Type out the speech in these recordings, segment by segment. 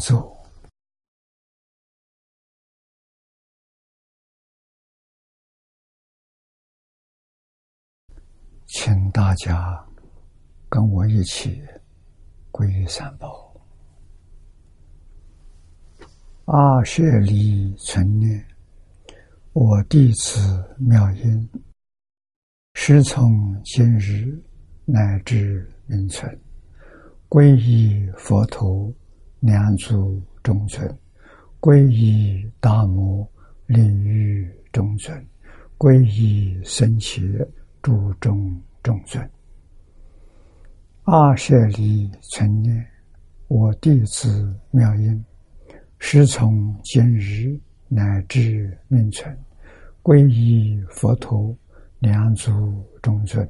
请坐。请大家跟我一起皈依三宝。阿舍利存念，我弟子妙音，师从今日乃至永存，皈依佛陀，两足中尊；皈依大摩，利欲中尊；皈依僧伽。诸众众尊，阿舍利存念，我弟子妙音，师从今日乃至命存，皈依佛陀，两足中尊；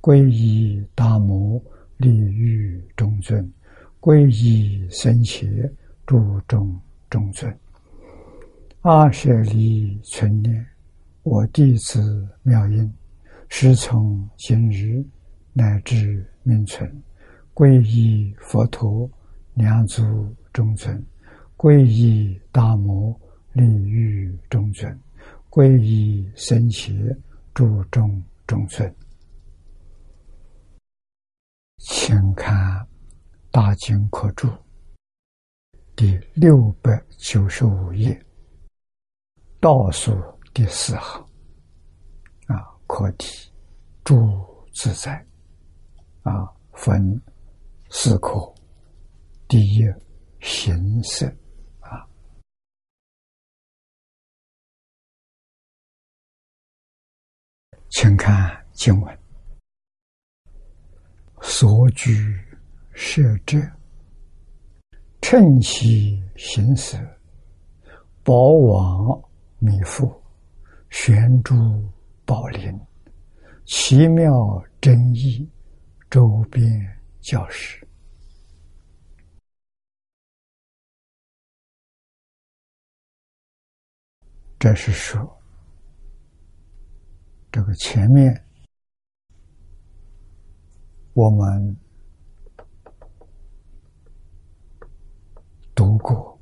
皈依大摩，利欲中尊；皈依僧伽，诸众众尊。阿舍利存念，我弟子妙音。师从今日乃至命存，皈依佛陀，两足中尊；皈依大摩，利欲中尊；皈依僧伽，诸众中尊。请看《大经课注》第六百九十五页，倒数第四行啊。课题：住自在啊，分四课。第一，形色啊，请看经文：所居设者，趁其形色，宝王弥覆，悬珠。宝林，奇妙真意，周边教室。这是说，这个前面我们读过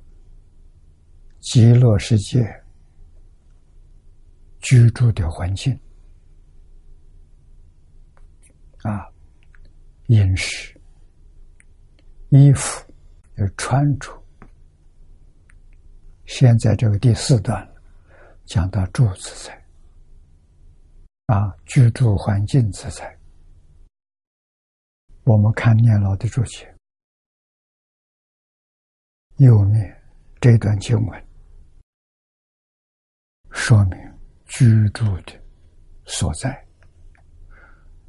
极乐世界。居住的环境啊，饮食、衣服要穿着。现在这个第四段讲到住自在啊，居住环境自在。我们看念老的注解，右面这段经文说明。居住的所在，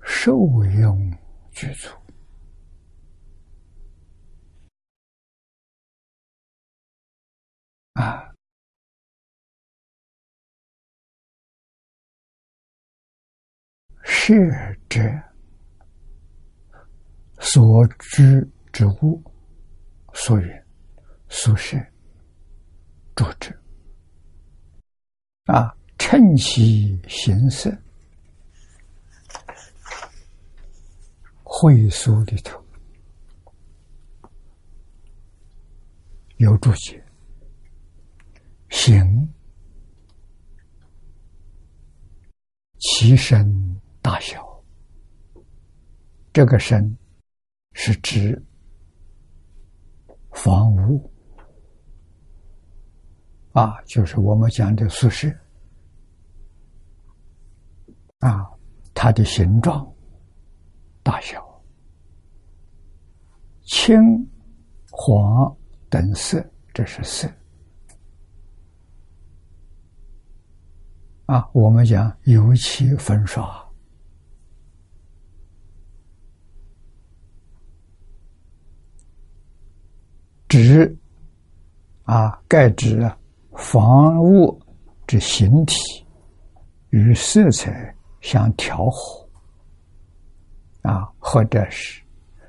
受用居住啊，是者所居之物，所言所设住者啊。趁其形色，会书里头有注解：形，其身大小。这个身是指房屋啊，就是我们讲的宿舍。啊，它的形状、大小、青、黄等色，这是色。啊，我们讲油漆粉刷，纸啊，盖指房屋之形体与色彩。相调和啊，或者是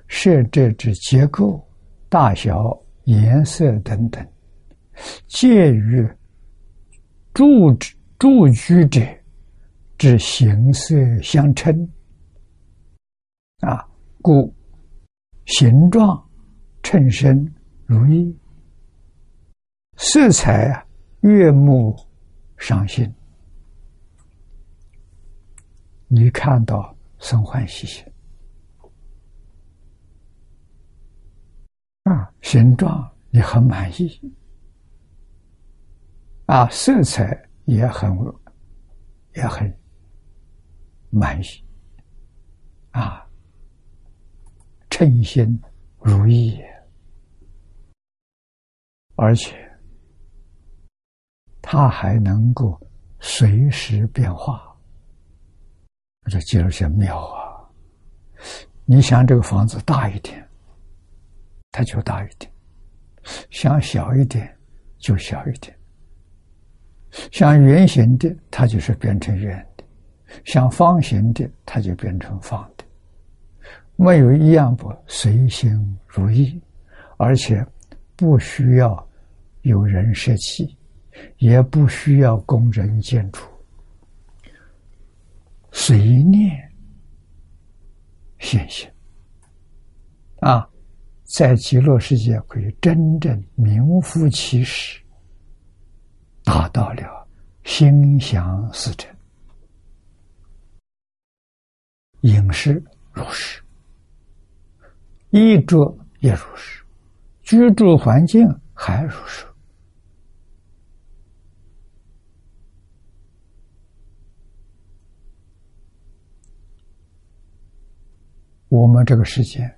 设置之结构、大小、颜色等等，介于住住居者之形色相称啊，故形状称身如意，色彩啊悦目赏心，你看到生欢喜心。啊，形状你很满意。啊，色彩也很也很满意。啊。称心如意，而且它还能够随时变化，这觉得些妙啊！你想这个房子大一点，它就大一点；想小一点，就小一点；像圆形的，它就是变成圆的；像方形的，它就变成方的。没有一样不随心如意，而且不需要有人设计，也不需要工人建筑，随念现行啊，在极乐世界可以真正名副其实，达到了心想事成，饮食如是。衣着也如是，居住环境还如是。我们这个世界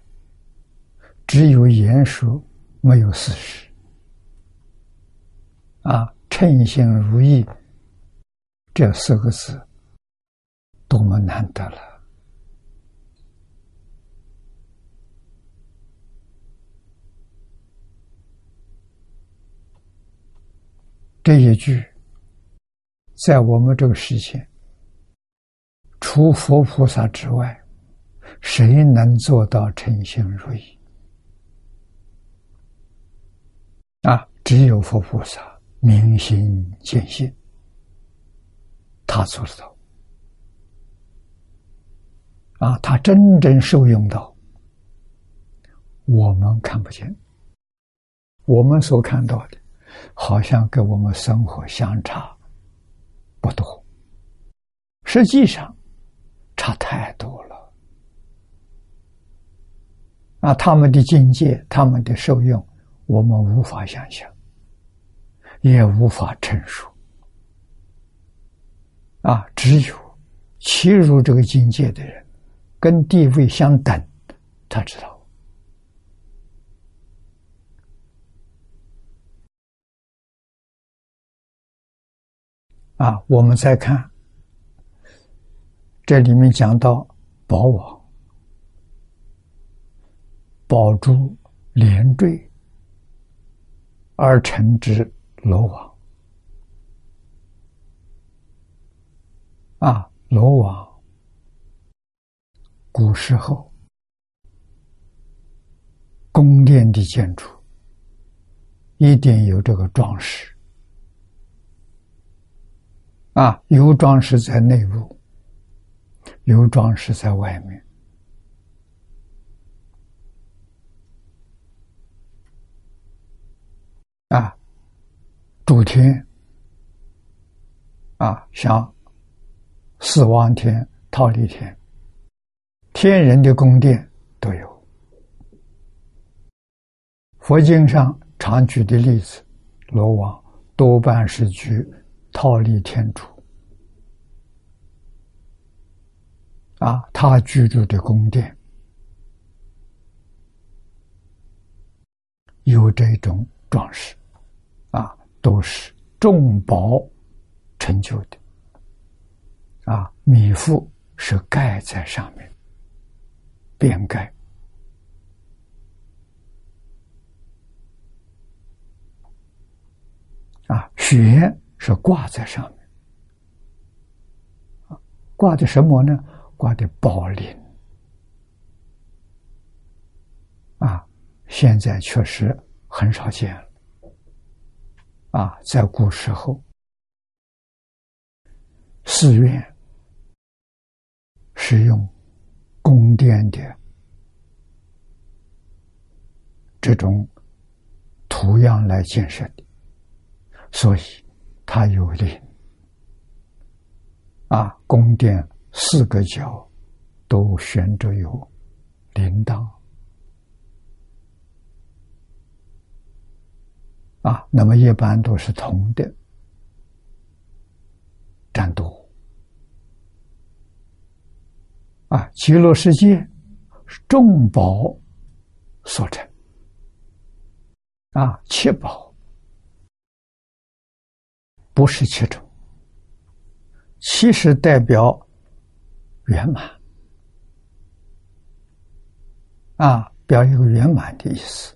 只有言说，没有事实。啊，称心如意这四个字，多么难得了！这一句，在我们这个世界，除佛菩萨之外，谁能做到称心如意？啊，只有佛菩萨明心见性，他做得到。啊，他真正受用到，我们看不见，我们所看到的。好像跟我们生活相差不多，实际上差太多了。啊，他们的境界，他们的受用，我们无法想象，也无法陈述。啊，只有切入这个境界的人，跟地位相等，他知道。啊，我们再看，这里面讲到宝网、宝珠连缀而成之罗网。啊，罗网，古时候宫殿的建筑一定有这个装饰。啊，有装饰在内部，有装饰在外面。啊，主天，啊，像四王天、忉利天，天人的宫殿都有。佛经上常举的例子，罗王多半是去。套利天主啊，他居住的宫殿有这种装饰啊，都是重宝成就的啊，米覆是盖在上面，边盖啊，雪。是挂在上面，挂的什么呢？挂的宝林啊！现在确实很少见了啊！在古时候，寺院是用宫殿的这种图样来建设的，所以它有灵啊，宫殿四个角都悬着有铃铛啊，那么一般都是铜的占多啊，极乐世界是众宝所成。啊，七宝不是七种，七是代表圆满，啊，表一个圆满的意思。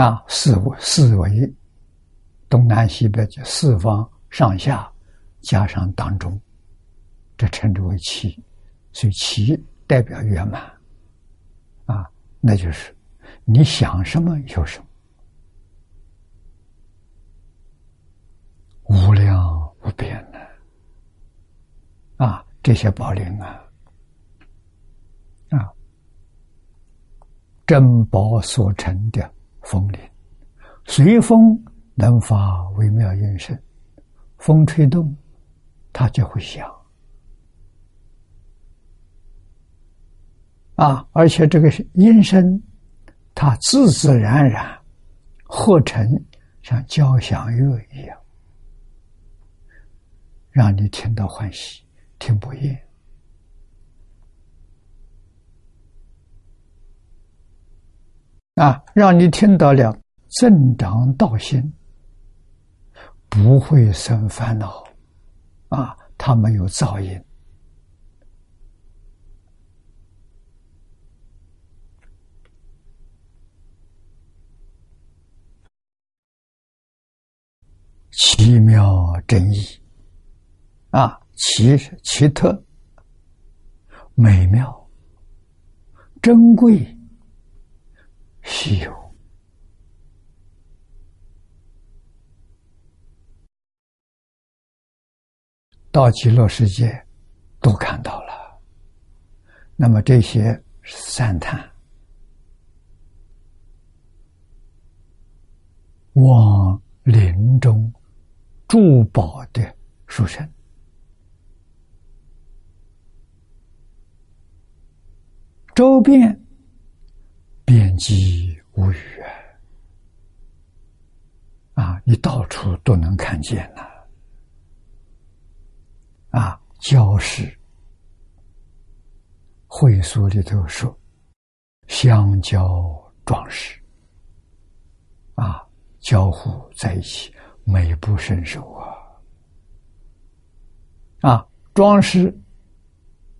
啊，四四维，东南西北四方上下加上当中，这称之为七，所以七。代表圆满，啊，那就是你想什么有什么，无量无边的，啊，这些宝林啊，啊，珍宝所成的风铃，随风能发微妙音声，风吹动，它就会响。啊，而且这个音声，它自自然然合成，像交响乐一样，让你听到欢喜，听不厌。啊，让你听到了增长道心，不会生烦恼。啊，它没有噪音。奇妙真意啊，奇奇特、美妙、珍贵、稀有，到极乐世界都看到了。那么这些赞叹，往林中。珠宝的书生，周边遍及无语啊！啊你到处都能看见呐！啊，焦氏会所里头说，相交壮士啊，交互在一起。美不胜收啊！啊，装饰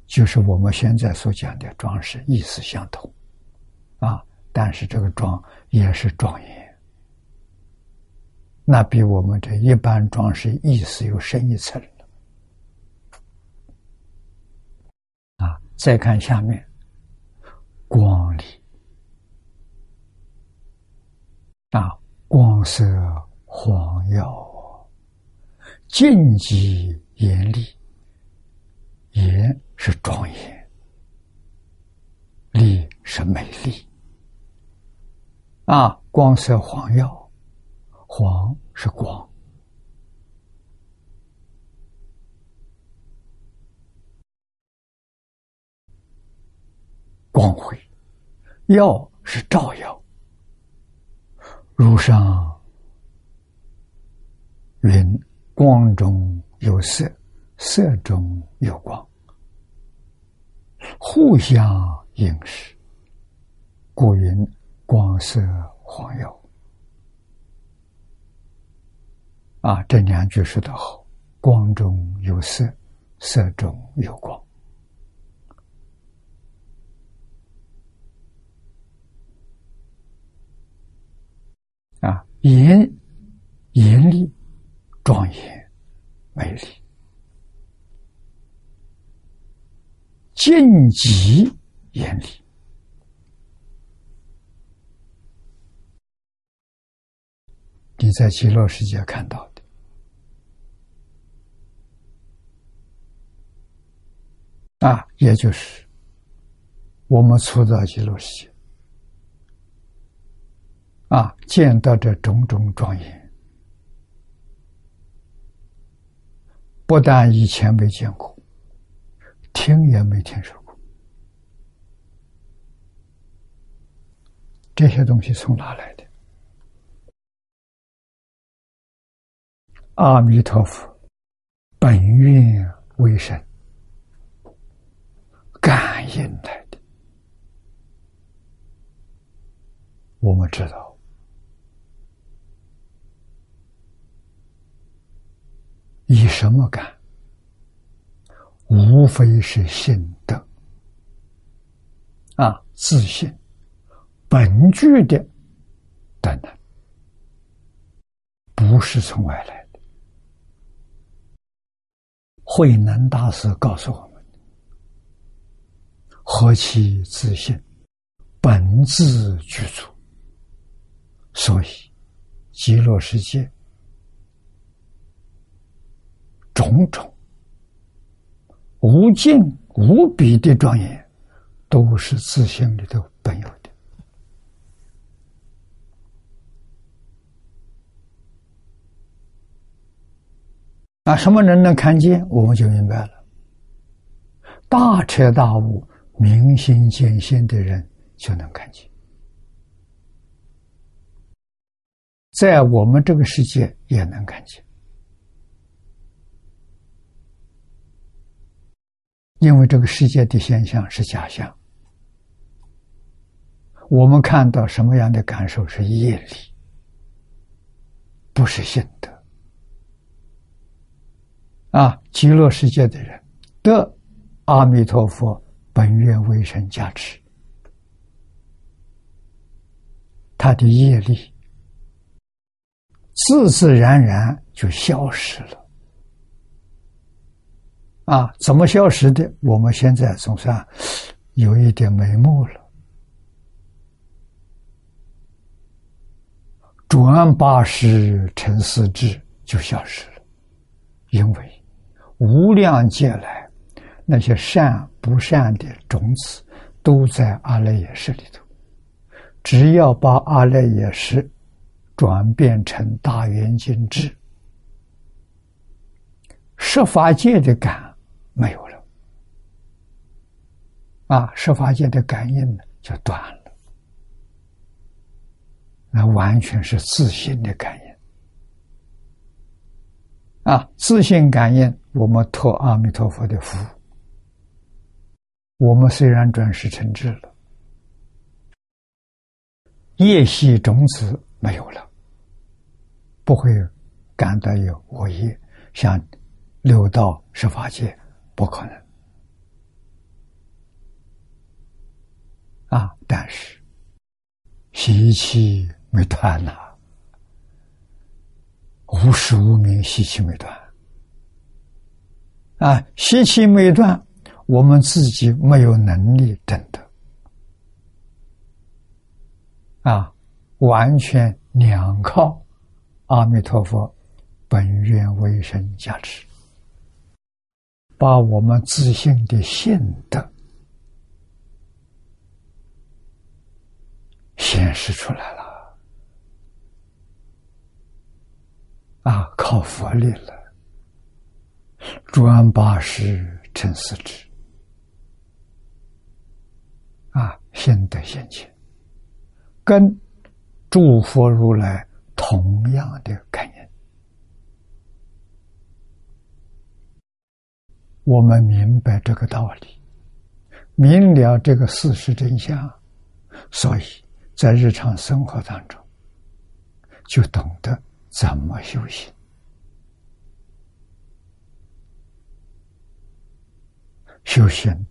就是我们现在所讲的装饰，意思相同啊。但是这个庄也是庄严，那比我们这一般装饰意思又深一层了。啊，再看下面，光里啊，光色。黄耀，静极严厉，严是庄严，丽是美丽。啊，光色黄耀，黄是光，光辉，耀是照耀，如上。云光中有色，色中有光，互相映饰，故云光色晃耀。啊，这两句说得好：光中有色，色中有光。啊，严严厉。庄严、美丽、晋级、严厉，你在极乐世界看到的啊，也就是我们初到极乐世界啊，见到这种种庄严，不但以前没见过，听也没听说过，这些东西从哪来的？阿弥陀佛，本愿为神。感应来的，我们知道，以什么感？无非是信德啊，自信本具的等等，不是从外来。慧能大师告诉我们。何其自信，本自具足。所以，极乐世界种种无尽无比的庄严，都是自信里头本有。啊，什么人能看见，我们就明白了。大彻大悟。明心见性的人就能看见，在我们这个世界也能看见，因为这个世界的现象是假象。我们看到什么样的感受是业力，不是心得。啊，极乐世界的人得阿弥陀佛。本愿为神加持，他的业力自自然然就消失了。啊，怎么消失的？我们现在总算有一点眉目了。转八十成四智就消失了，因为无量劫来。那些善不善的种子，都在阿赖耶识里头。只要把阿赖耶识转变成大圆镜智，十法界的感没有了，啊，十法界的感应呢就断了，那完全是自信的感应。啊，自信感应，我们托阿弥陀佛的福。我们虽然转世成智了，业系种子没有了，不会感到有恶业，像六道十法界不可能啊！但是习气没断呐，无始无明，习气没断啊，习气没断。我们自己没有能力证得，啊，完全两靠阿弥陀佛本愿威神加持，把我们自信的性德显示出来了，啊，靠佛力了，转八十成四智。啊，心得现前，跟诸佛如来同样的概念。我们明白这个道理，明了这个事实真相，所以在日常生活当中，就懂得怎么修行。修行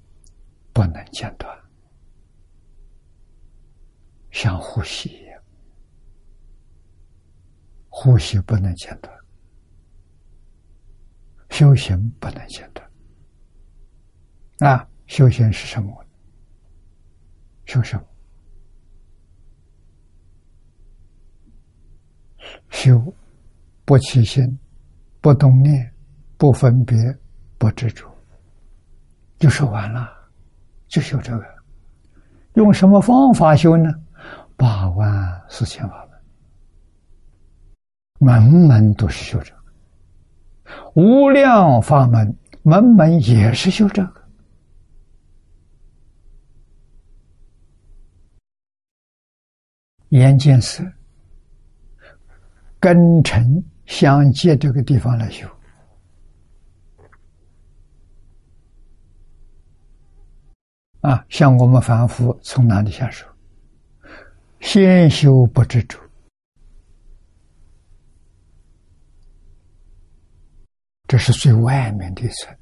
不能间断。像呼吸一样，呼吸不能间断，修行不能间断。啊，修行是什么？修什么？修不起心，不动念，不分别，不执着。就说完了，就修这个。用什么方法修呢？八万四千法门，门门都是修这个。无量法门，门门也是修这个。眼见色，根尘相接这个地方来修。啊，像我们凡夫从哪里下手？先修不知足，这是最外面的一层。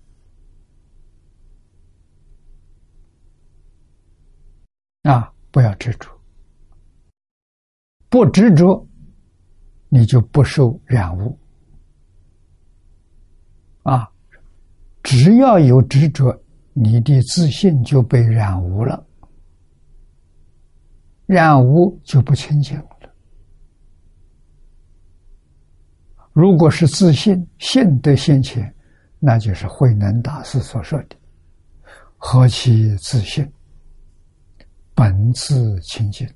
啊，不要执着，不执着，你就不受染污。啊，只要有执着。你的自信就被染污了，染污就不清净了。如果是自信，信得现前，那就是慧能大师所说的“何其自信，本自清净”。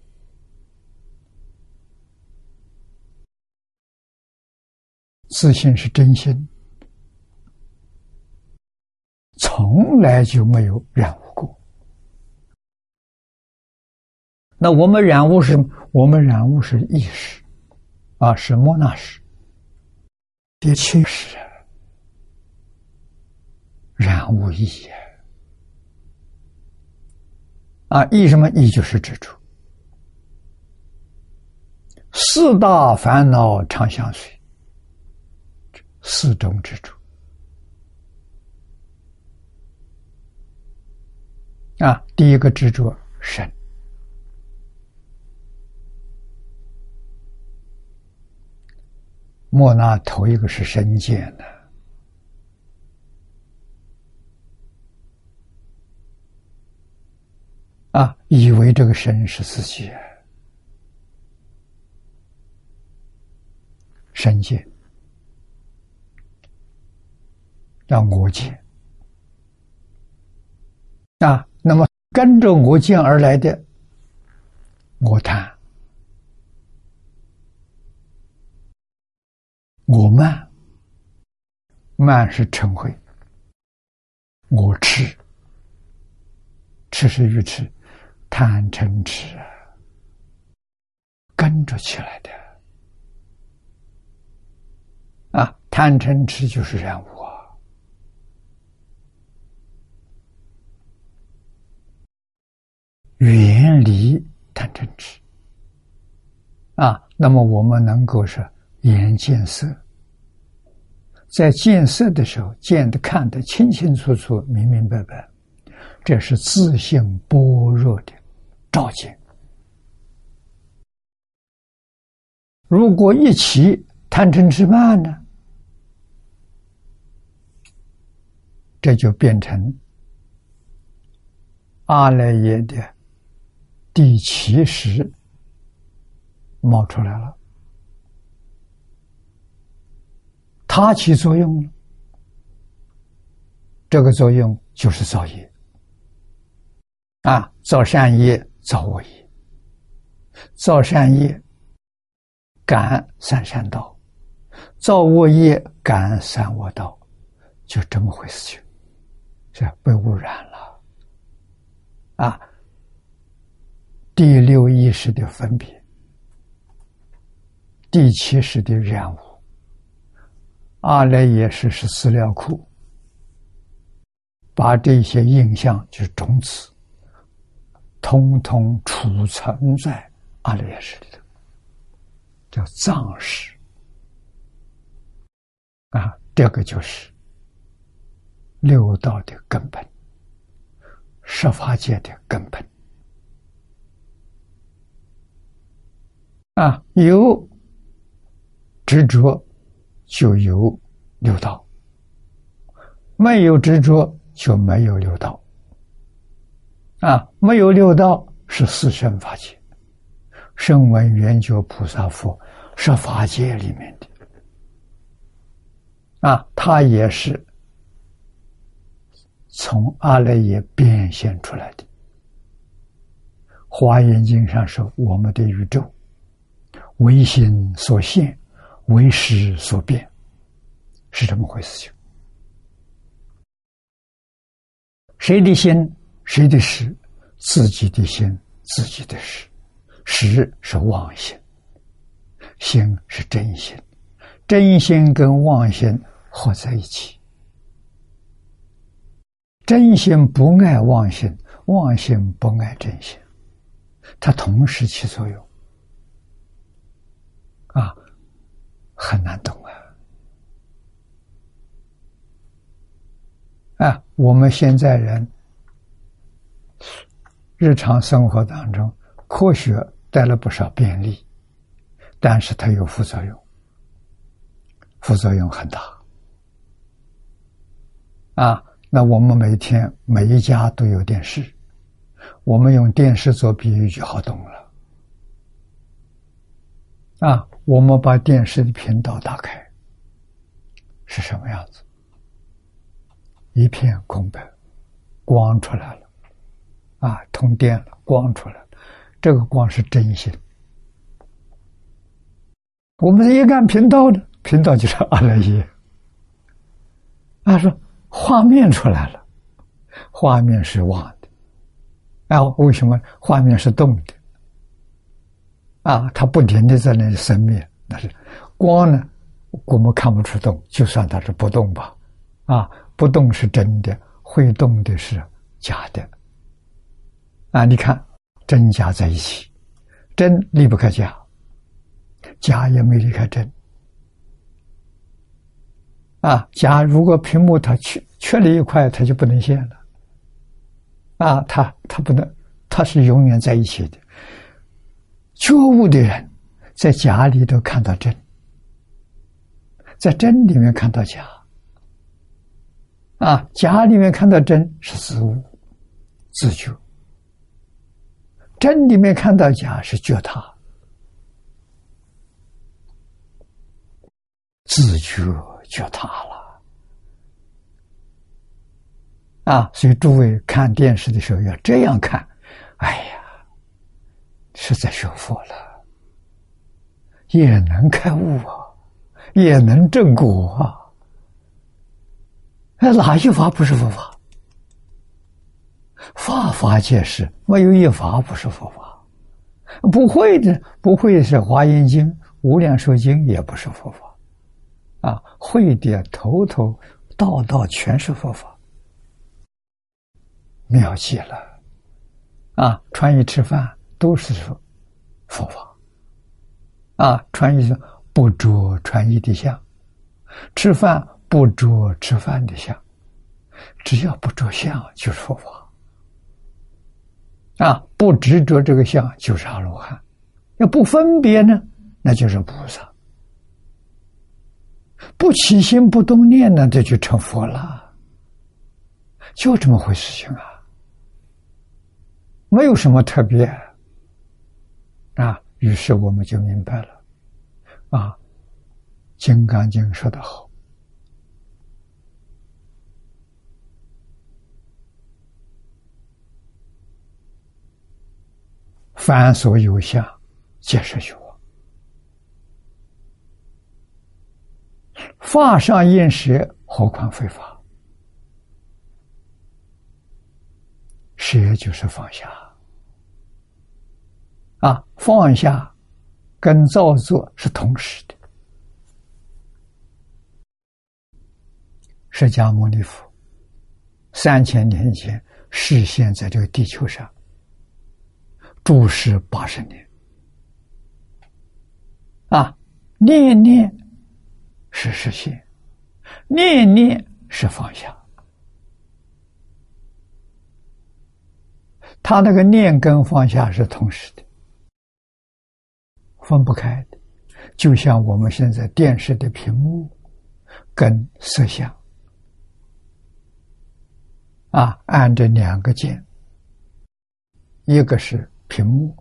自信是真心。从来就没有染污过。那我们染污是？我们染污是意识，啊，是莫那识，第七识，染污意啊，意什么？意就是执着。四大烦恼常相随，四种执着。啊，第一个执着神，莫那头一个是身见的，啊，以为这个身是自己，身见，让我见，啊。那么跟着我见而来的，我贪，我慢，慢是嗔恚，我痴，痴是愚痴，贪嗔痴。啊，跟着起来的。啊，贪嗔痴就是染污。远离贪嗔痴啊，那么我们能够是眼见色，在见色的时候见的看得清清楚楚、明明白白，这是自性般若的照见。如果一起贪嗔痴慢呢，这就变成阿赖耶的。第七识冒出来了，它起作用了。这个作用就是造业啊，造善业，造恶业。造善业感三善道，造恶业感三恶道，就这么回事情，是被污染了啊。第六意识的分别，第七识的任务，阿赖耶识是资料库，把这些印象就是种子，通通储存在阿赖耶识里头，叫藏识啊，这个就是六道的根本，十法界的根本。啊，有执着就有六道，没有执着就没有六道。啊，没有六道是四圣法界，声闻缘觉菩萨佛是法界里面的。啊，他也是从阿赖耶变现出来的。华严经上说：“我们的宇宙为心所现，为识所变，是这么回事？情谁的心，谁的识？自己的心，自己的识。识是妄心，心是真心，真心跟妄心合在一起。真心不爱妄心，妄心不爱真心，它同时起作用，啊，很难懂啊！啊，我们现在人日常生活当中，科学带了不少便利，但是它有副作用，副作用很大，啊。那我们每天每一家都有电视，我们用电视做比喻就好懂了。啊，我们把电视的频道打开，是什么样子？一片空白，光出来了，啊，通电了，光出来了，这个光是真心。我们一按频道呢，频道就是阿赖耶。他，说。画面出来了，画面是妄的，啊，为什么画面是动的？啊，它不停的在那里生灭，那是光呢，我们看不出动，就算它是不动吧，啊，不动是真的，会动的是假的，啊，你看真假在一起，真离不开假，假也没离开真。啊，假如果屏幕它缺缺了一块，它就不能现了。啊，它它不能，它是永远在一起的。觉悟的人在假里头看到真，在真里面看到假。啊，假里面看到真是自悟、自觉；真里面看到假是觉他、自觉。就他了啊！所以诸位看电视的时候要这样看。哎呀，是在学佛了，也能开悟啊，也能正果啊。那哪一法不是佛法？法法皆是，没有一法不是佛法。不会的，不会是《华严经》《无量寿经》，也不是佛法。啊，会的头头道道全是佛法，妙极了！啊，穿衣吃饭都是说佛法，啊，穿衣不着穿衣的相，吃饭不着吃饭的相，只要不着相就是佛法，啊，不执着这个相就是阿罗汉，要不分别呢，那就是菩萨。不起心不动念呢，这就成佛了，就这么回事情啊，没有什么特别。啊。于是我们就明白了，啊，《金刚经》说的好：“凡所有相，皆是虚妄。”法上应舍，何况非法？舍就是放下啊，放下跟造作是同时的。释迦牟尼佛三千年前示现在这个地球上，住世八十年啊，念念。是实现，念念是放下，他那个念跟放下是同时的，分不开的，就像我们现在电视的屏幕跟摄像。啊，按着两个键，一个是屏幕，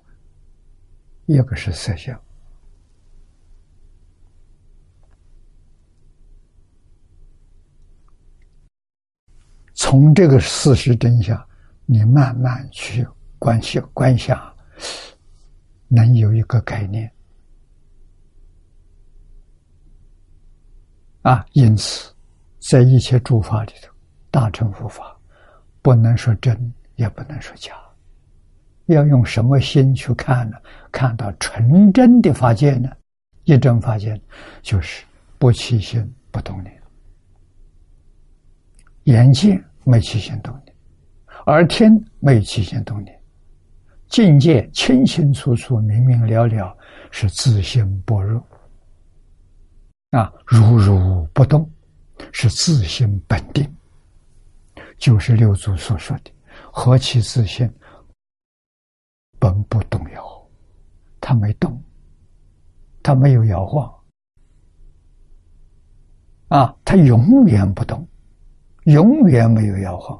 一个是摄像。从这个事实真相，你慢慢去观想观想，能有一个概念。啊。因此，在一切诸法里头，大乘佛法不能说真，也不能说假，要用什么心去看呢？看到纯真的法界呢？一真法界就是不起心不动念。眼见没起心动念，耳听没起心动念，境界清清楚楚、明明了了，是自性般若啊，如如不动，是自性本定，就是六祖所说的“何其自性，本不动摇”，他没动，他没有摇晃啊，他永远不动。永远没有摇晃，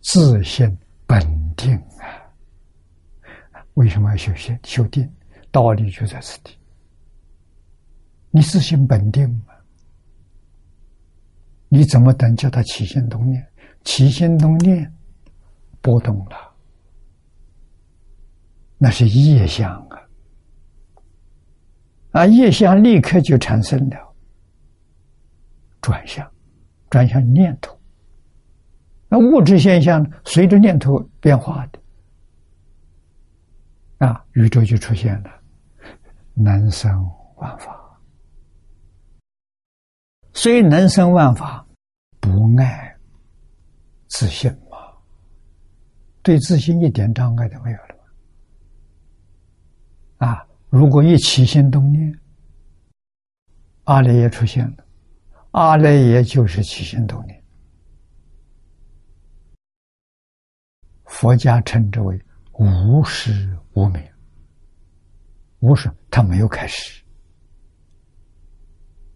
自信本定啊！为什么要修心修定？道理就在此地。你自信本定嘛？你怎么等叫他起心动念？起心动念波动了，那是业相啊！啊，业相立刻就产生了转向。转向念头，那物质现象随着念头变化的啊，宇宙就出现了，能生万法，所以能生万法，不爱自信嘛，对自信一点障碍都没有了啊，如果一起心动念，阿赖耶出现了。阿赖耶就是起心动念，佛家称之为无始无明。无始，他没有开始，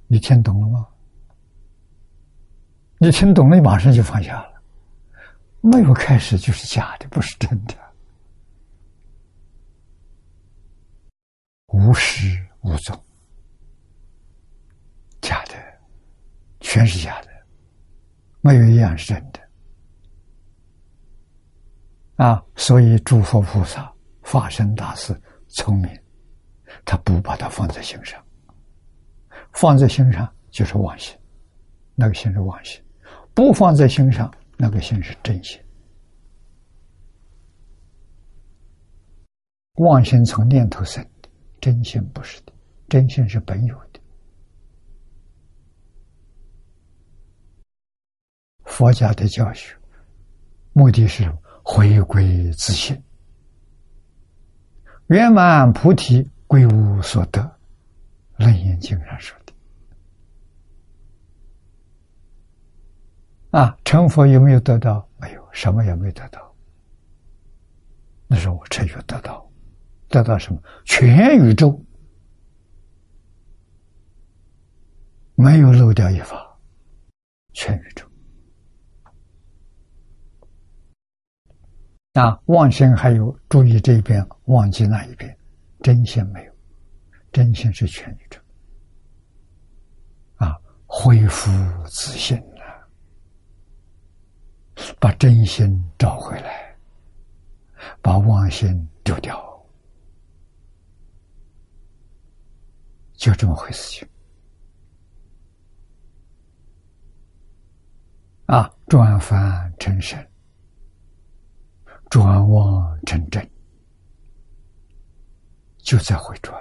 你听懂了吗？你听懂了，你马上就放下了。没有开始就是假的，不是真的。无始无终，假的。全是假的，没有一样是真的啊！所以诸佛菩萨法身大士聪明，他不把它放在心上，放在心上就是妄心，那个心是妄心；不放在心上，那个心是真心。妄心从念头生的，真心不是的，真心是本有的。佛家的教学，目的是回归自信，圆满菩提，归无所得。楞严经上说。啊，成佛有没有得到？没有，什么也没得到。那时候我成就得到，得到什么？全宇宙没有漏掉一法，全宇宙。啊，妄心还有注意这一边，忘记那一边，真心没有，真心是全宇宙。啊，恢复自信，把真心找回来，把妄心丢掉，就这么回事情。啊，转凡成神。转妄成真，就在回转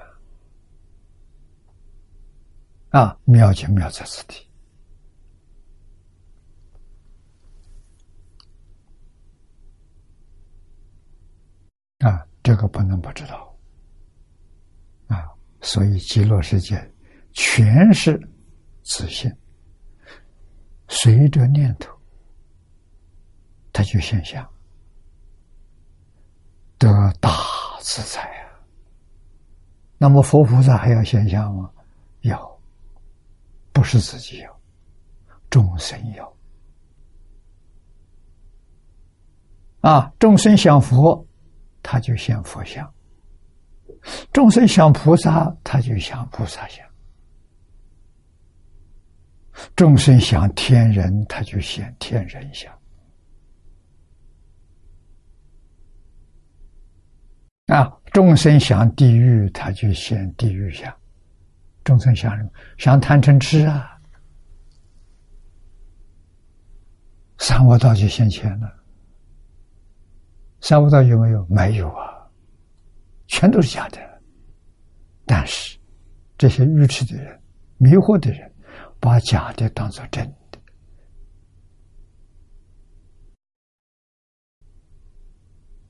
啊！妙就妙在此地啊！这个不能不知道啊！所以极乐世界全是自信，随着念头，它就现象。得大自在啊！那么佛菩萨还要现象吗？要，不是自己要，众生要。啊，众生想佛，他就现佛像；众生想菩萨，他就想菩萨像。众生想天人，他就现天人相；啊，众生想地狱，他就现地狱相。众生想什么？想贪嗔痴啊！三恶道就现前了。三恶道有没有？没有啊，全都是假的。但是这些愚痴的人、迷惑的人。把假的当做真的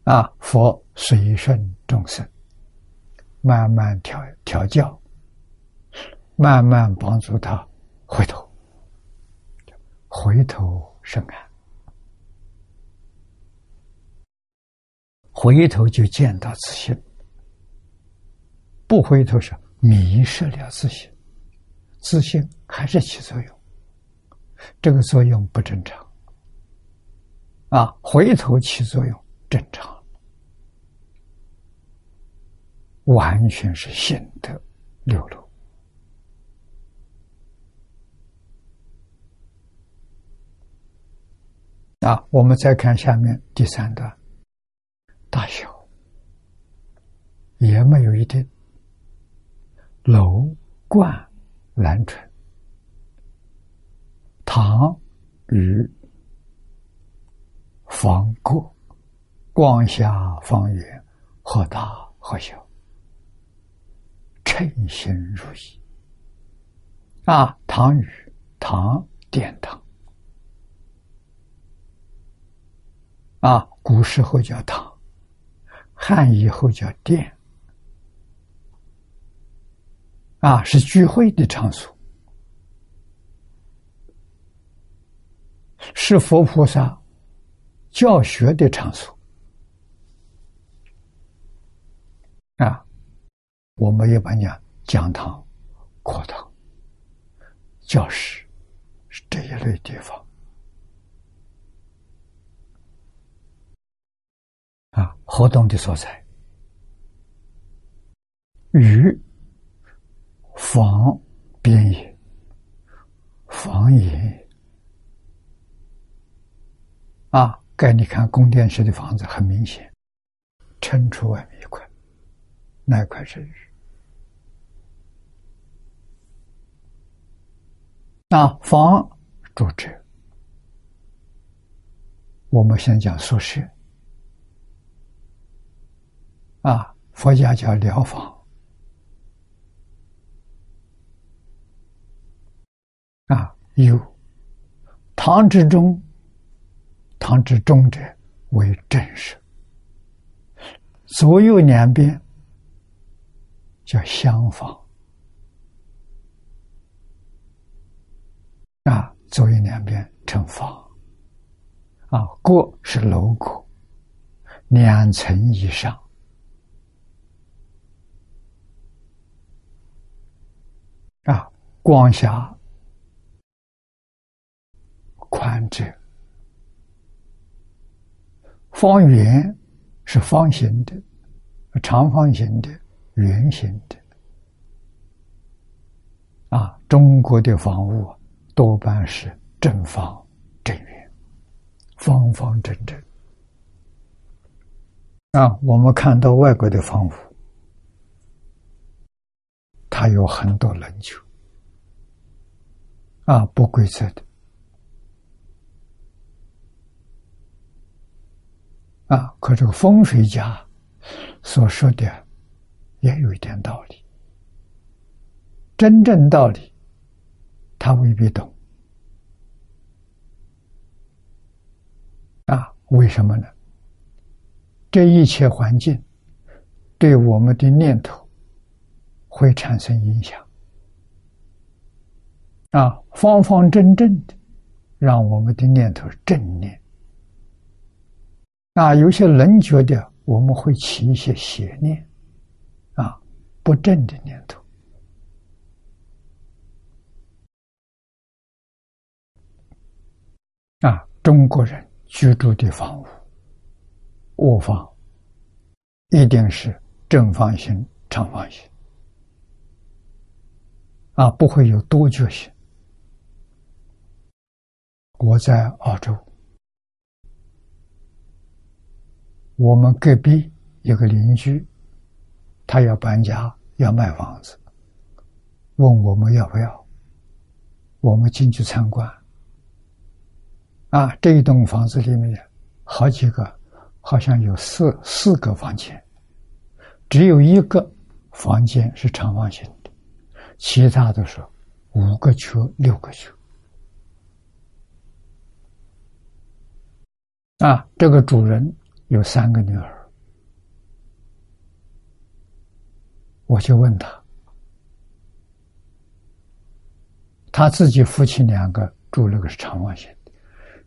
啊！佛随顺众生，慢慢调调教，慢慢帮助他回头，回头是岸，回头就见到自信，不回头是迷失了自信。自信还是起作用，这个作用不正常啊！回头起作用正常，完全是心得流露啊！我们再看下面第三段，大小也没有一定，楼观。兰春，唐与方过，光下方圆，或大或小，称心如意。啊，唐语，唐殿堂。啊，古时候叫唐，汉以后叫殿。啊，是聚会的场所，是佛菩萨教学的场所。啊，我们一般讲讲堂、课堂、教室是这一类地方。啊，活动的所在，与。房边野，房檐啊！该你看宫殿式的房子，很明显，撑出外面一块，那块是雨。那房住者，我们先讲宿舍啊，佛家叫疗房。啊，有唐之中，唐之中者为正室，左右两边叫厢房。啊，左右两边成房。啊，过是楼阁，两层以上。啊，光下。宽窄，方圆是方形的，长方形的，圆形的。啊，中国的房屋多半是正方正圆，方方正正。啊，我们看到外国的房屋，它有很多棱角，啊，不规则的。啊，可这个风水家所说的也有一点道理，真正道理他未必懂。啊，为什么呢？这一切环境对我们的念头会产生影响。啊，方方正正的，让我们的念头正念。啊，有些人觉得我们会起一些邪念，啊，不正的念头。啊，中国人居住的房屋，卧房一定是正方形、长方形，啊，不会有多角形。我在澳洲，我们隔壁有个邻居，他要搬家，要卖房子，问我们要不要，我们进去参观。啊，这一栋房子里面好几个，好像有四四个房间，只有一个房间是长方形的，其他都是五个球、六个球。啊，这个主人有三个女儿，我就问他，他自己夫妻两个住那个是长方形的，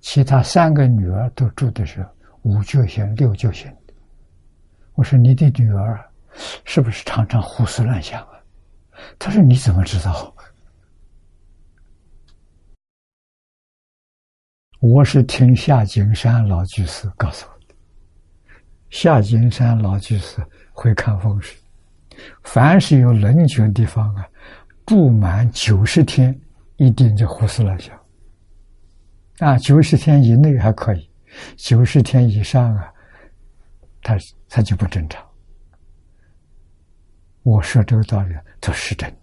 其他三个女儿都住的是五角形、六角形的。我说你的女儿是不是常常胡思乱想啊？他说你怎么知道？我是听夏金山老居士告诉我的。夏金山老居士会看风水，凡是有棱角的地方啊，住满九十天，一定就胡思乱想。啊，九十天以内还可以，九十天以上啊，他他就不正常。我说这个道理，这是真的。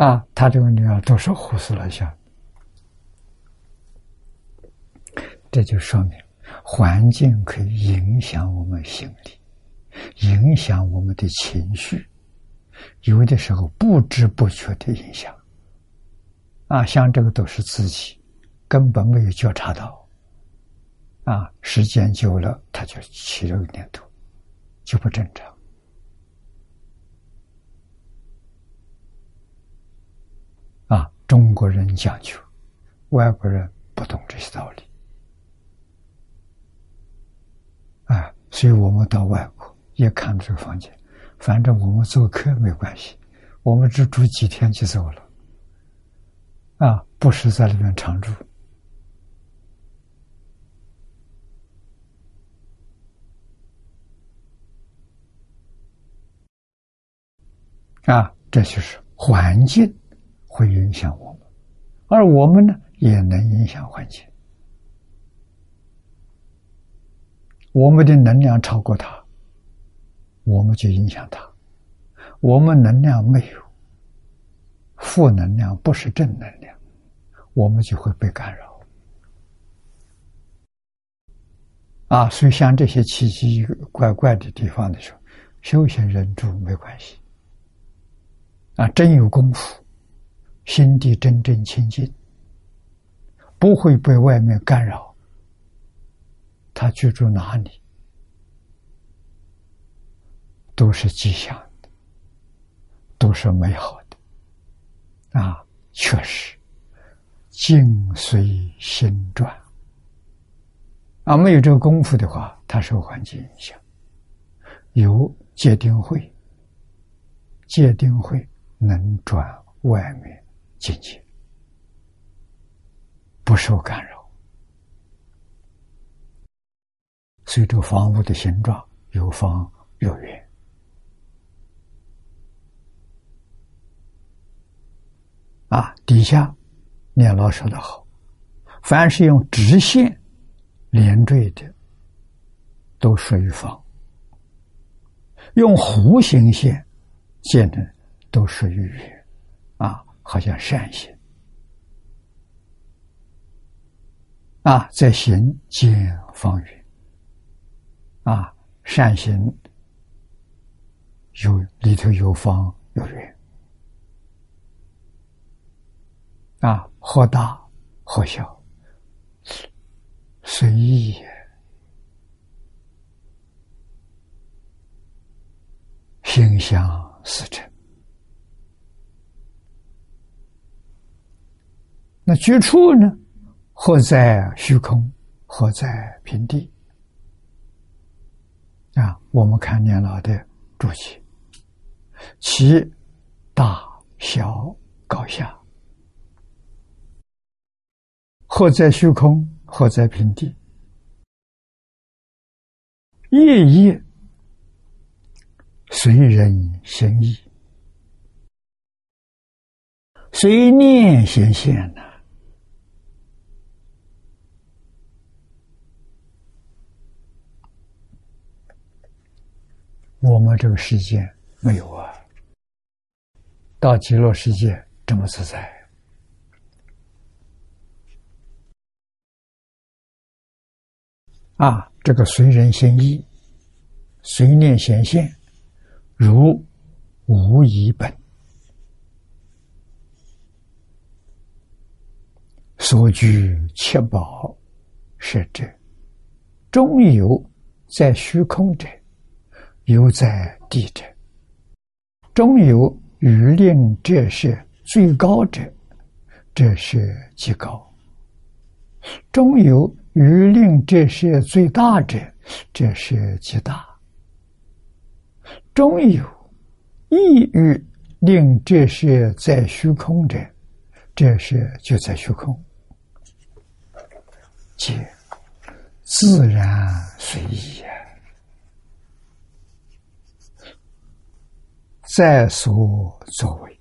啊，他这个女儿都是胡思乱想，这就说明环境可以影响我们心理，影响我们的情绪，有的时候不知不觉的影响。啊，像这个都是自己根本没有觉察到，啊，时间久了他就起了个念头，就不正常。啊，中国人讲究，外国人不懂这些道理。啊，所以我们到外国也看这个房间，反正我们做客没关系，我们只住几天就走了。啊，不是在里面常住。啊，这就是环境。会影响我们，而我们呢，也能影响环境。我们的能量超过它，我们就影响它；我们能量没有，负能量不是正能量，我们就会被干扰。啊，所以像这些奇奇怪怪的地方的时候，修行忍住没关系。啊，真有功夫。心地真正清净，不会被外面干扰。他居住哪里，都是吉祥的，都是美好的。啊，确实，境随心转。啊，没有这个功夫的话，他受环境影响。有戒定慧，戒定慧能转外面。境界不受干扰，所以这房屋的形状有方有圆啊。底下念老说的好，凡是用直线连缀的，都属于方；用弧形线建的，都属于圆。好像善行。啊，在行见方圆。啊，善行有里头有方有圆。啊，或大或小，随意心想事成。那居处呢？或在虚空，或在平地。啊，我们看年老的注解，其大小高下，或在虚空，或在平地，夜夜随人心意，随念显现呐。我们这个世界没有啊，到极乐世界这么自在啊！这个随人心意，随念显现，如无一本，所居七宝是者，终有在虚空者。犹在地者，终有余令这是最高者，这是极高；终有余令这是最大者，这是极大；终有意欲令这是在虚空者，这是就在虚空，皆自然随意。在所作为。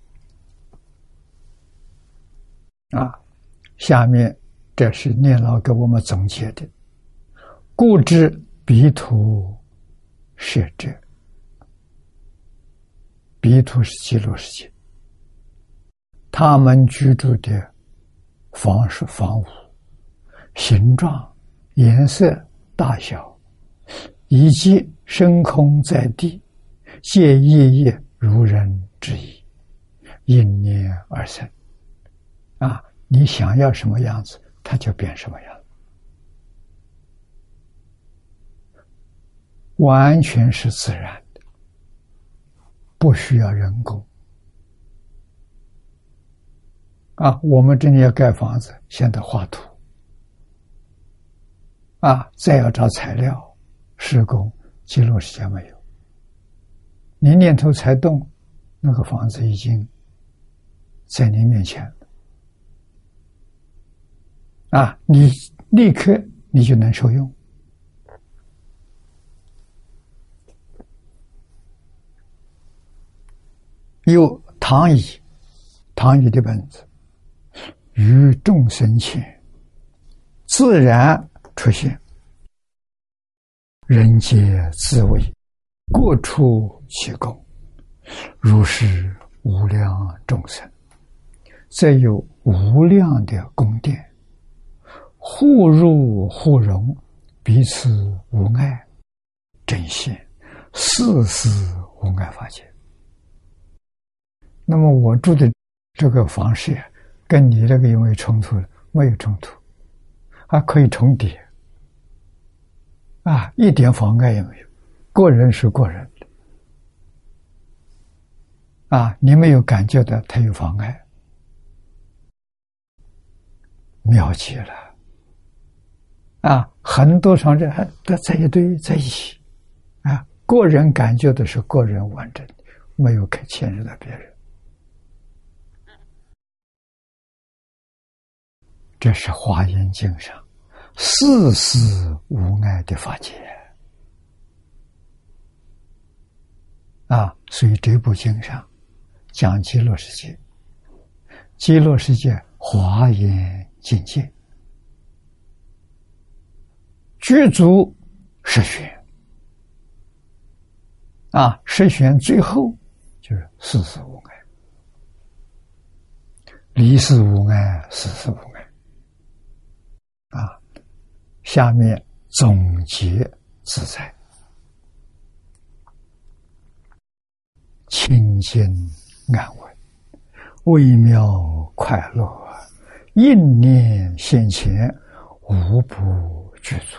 啊，下面这是念老给我们总结的：故知彼土设者，彼土是极乐世界，他们居住的房是房屋，形状、颜色、大小，以及升空在地，借夜夜。如人之意，因念而生。啊，你想要什么样子，它就变什么样，完全是自然的，不需要人工。啊，我们这里要盖房子，现在画图，啊，再要找材料、施工，记录时间没有。你念头才动，那个房子已经在你面前了。啊，你立刻你就能受用。有唐乙，唐乙的本子，于众生前自然出现，人皆自为。过处其功，如是无量众生，再有无量的宫殿，互入互融，彼此无碍，真心事事无碍法界。那么我住的这个房式，跟你这个有没有冲突？没有冲突，还可以重叠，啊，一点妨碍也没有。个人是个人，啊，你没有感觉到他有妨碍，妙极了，啊，很多上人还都在一堆在一起，啊，个人感觉的是个人完整，没有可牵涉到别人，这是华严经上事事无碍的法界。啊，所以这部经上讲极乐世界，极乐世界华严境界，具足十玄啊，十玄最后就是四事无碍，离事无碍，事事无碍啊。下面总结自在。清净安稳，微妙快乐，应念现前，无不具足。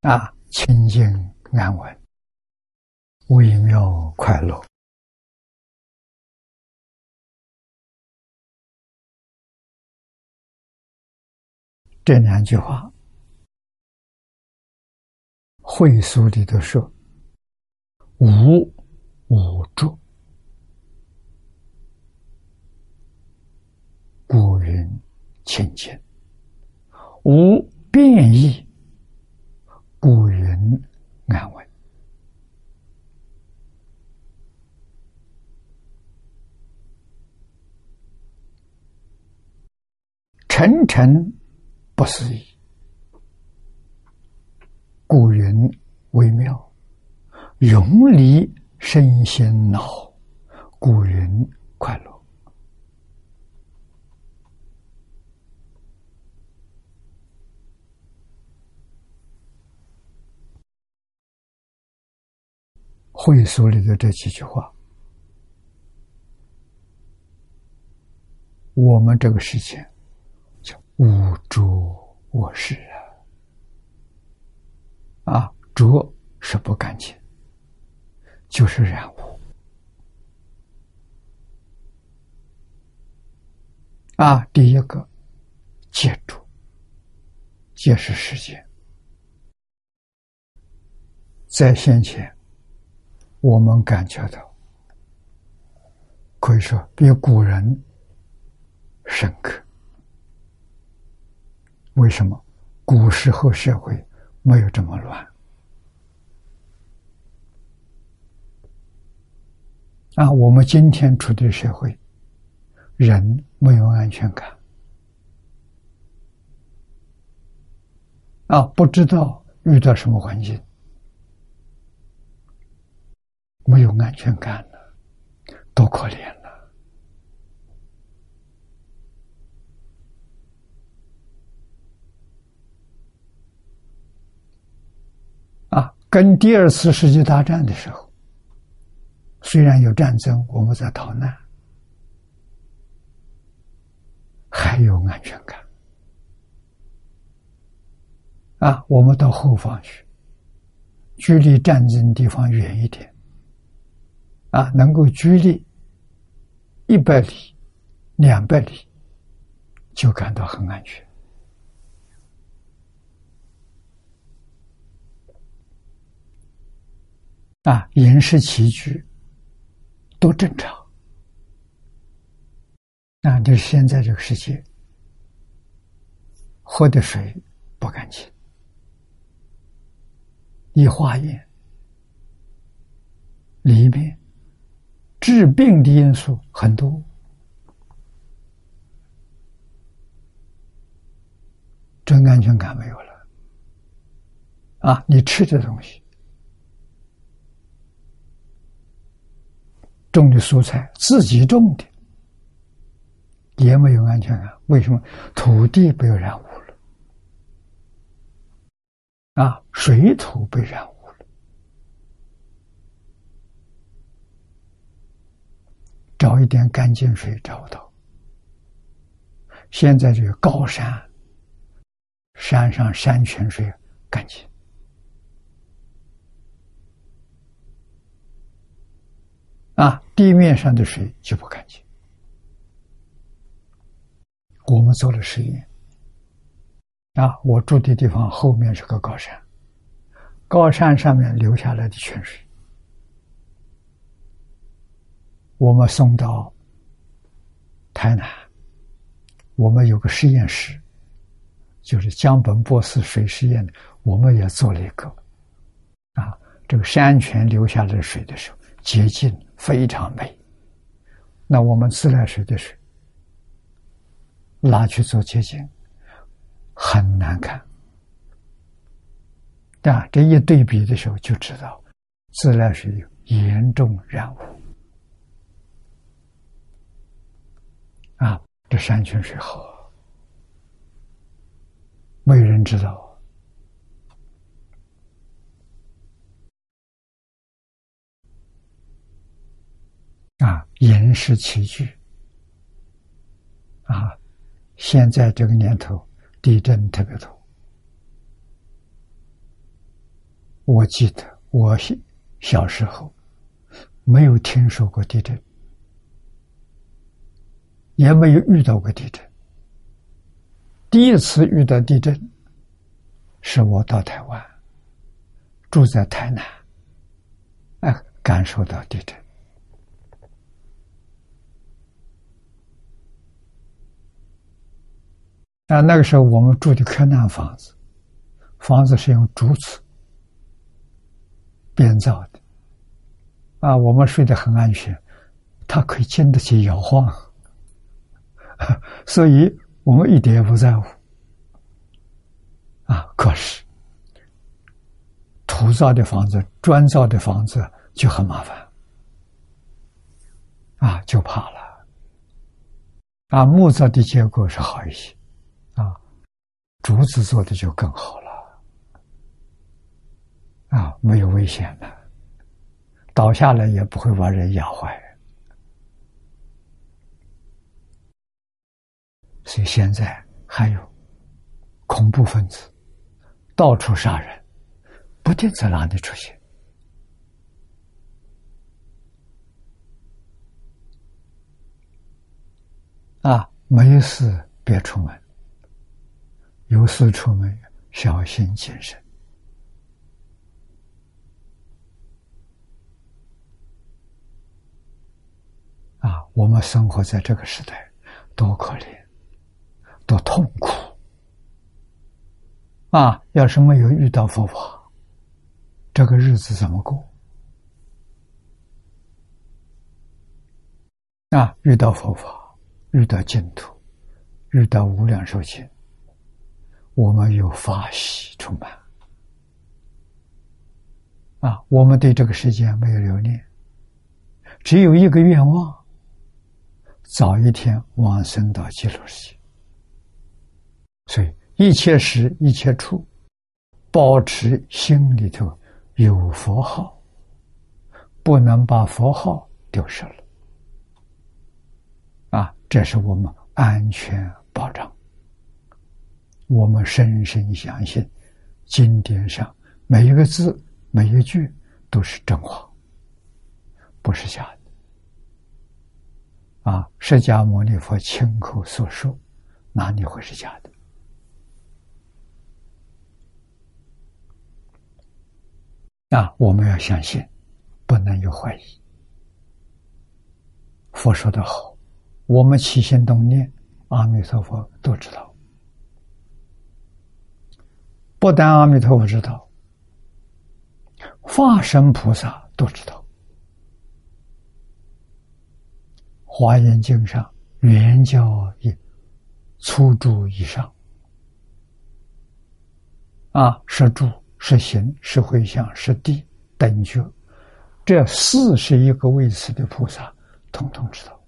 啊，清净安稳，微妙快乐，这两句话，会书里头说。无五浊。古人浅净，无变异。古人安稳。沉沉不思议，古人微妙，永离身心脑，古人快乐。会所里的这几句话，我们这个世界叫无着我事啊，啊，着是不干净，就是染污啊。第一个戒住，戒是世界，在先前。我们感觉到，可以说比古人深刻。为什么？古时候社会没有这么乱啊！我们今天处的社会，人没有安全感啊，不知道遇到什么环境。没有安全感了，多可怜了！啊，跟第二次世界大战的时候，虽然有战争，我们在逃难，还有安全感。啊，我们到后方去，距离战争地方远一点。啊，能够距离一百里、两百里，就感到很安全。啊，饮食起居都正常。啊，就是现在这个世界，喝的水不干净，一化验里面。治病的因素很多，真安全感没有了。啊，你吃的东西，种的蔬菜自己种的，也没有安全感。为什么？土地被染污了，啊，水土被染污了。找一点干净水找不到。现在这个高山，山上山泉水干净，啊，地面上的水就不干净。我们做了实验，啊，我住的地方后面是个高山，高山上面流下来的泉水。我们送到台南，我们有个实验室，就是江本博士水实验的，我们也做了一个。啊，这个山泉流下来的水的时候，洁净非常美。那我们自来水的水拿去做洁净，很难看。但，这一对比的时候就知道，自来水有严重染污。啊，这山泉水好，没人知道。啊，饮食起居，啊，现在这个年头地震特别多。我记得我小小时候没有听说过地震。也没有遇到过地震。第一次遇到地震，是我到台湾，住在台南，哎，感受到地震。啊，那个时候我们住的柯南房子，房子是用竹子编造的，啊，我们睡得很安全，它可以经得起摇晃。所以我们一点也不在乎。啊，可是土造的房子、砖造的房子就很麻烦，啊，就怕了。啊，木造的结构是好一些，竹子做的就更好了，啊，没有危险的，倒下来也不会把人压坏。所以现在还有恐怖分子。到处杀人，不定在哪里出现啊！没事别出门，有事出门小心谨慎啊！我们生活在这个时代，多可怜，多痛苦。啊！要是没有遇到佛法，这个日子怎么过？啊！遇到佛法，遇到净土，遇到无量寿经，我们有法喜充满。啊！我们对这个世界没有留恋，只有一个愿望：早一天往生到极乐世界。所以。一切时一切处，保持心里头有佛号，不能把佛号丢失了。啊，这是我们安全保障。我们深深相信，经典上每一个字、每一句都是真话，不是假的。啊，释迦牟尼佛亲口所说，哪里会是假的？啊，我们要相信，不能有怀疑。佛说的好，我们起心动念，阿弥陀佛都知道。不但阿弥陀佛知道，化身菩萨都知道。华严经上原教一粗注以上，啊，是住。是行，是回向，是地等觉，这四十一个位次的菩萨，统统知道。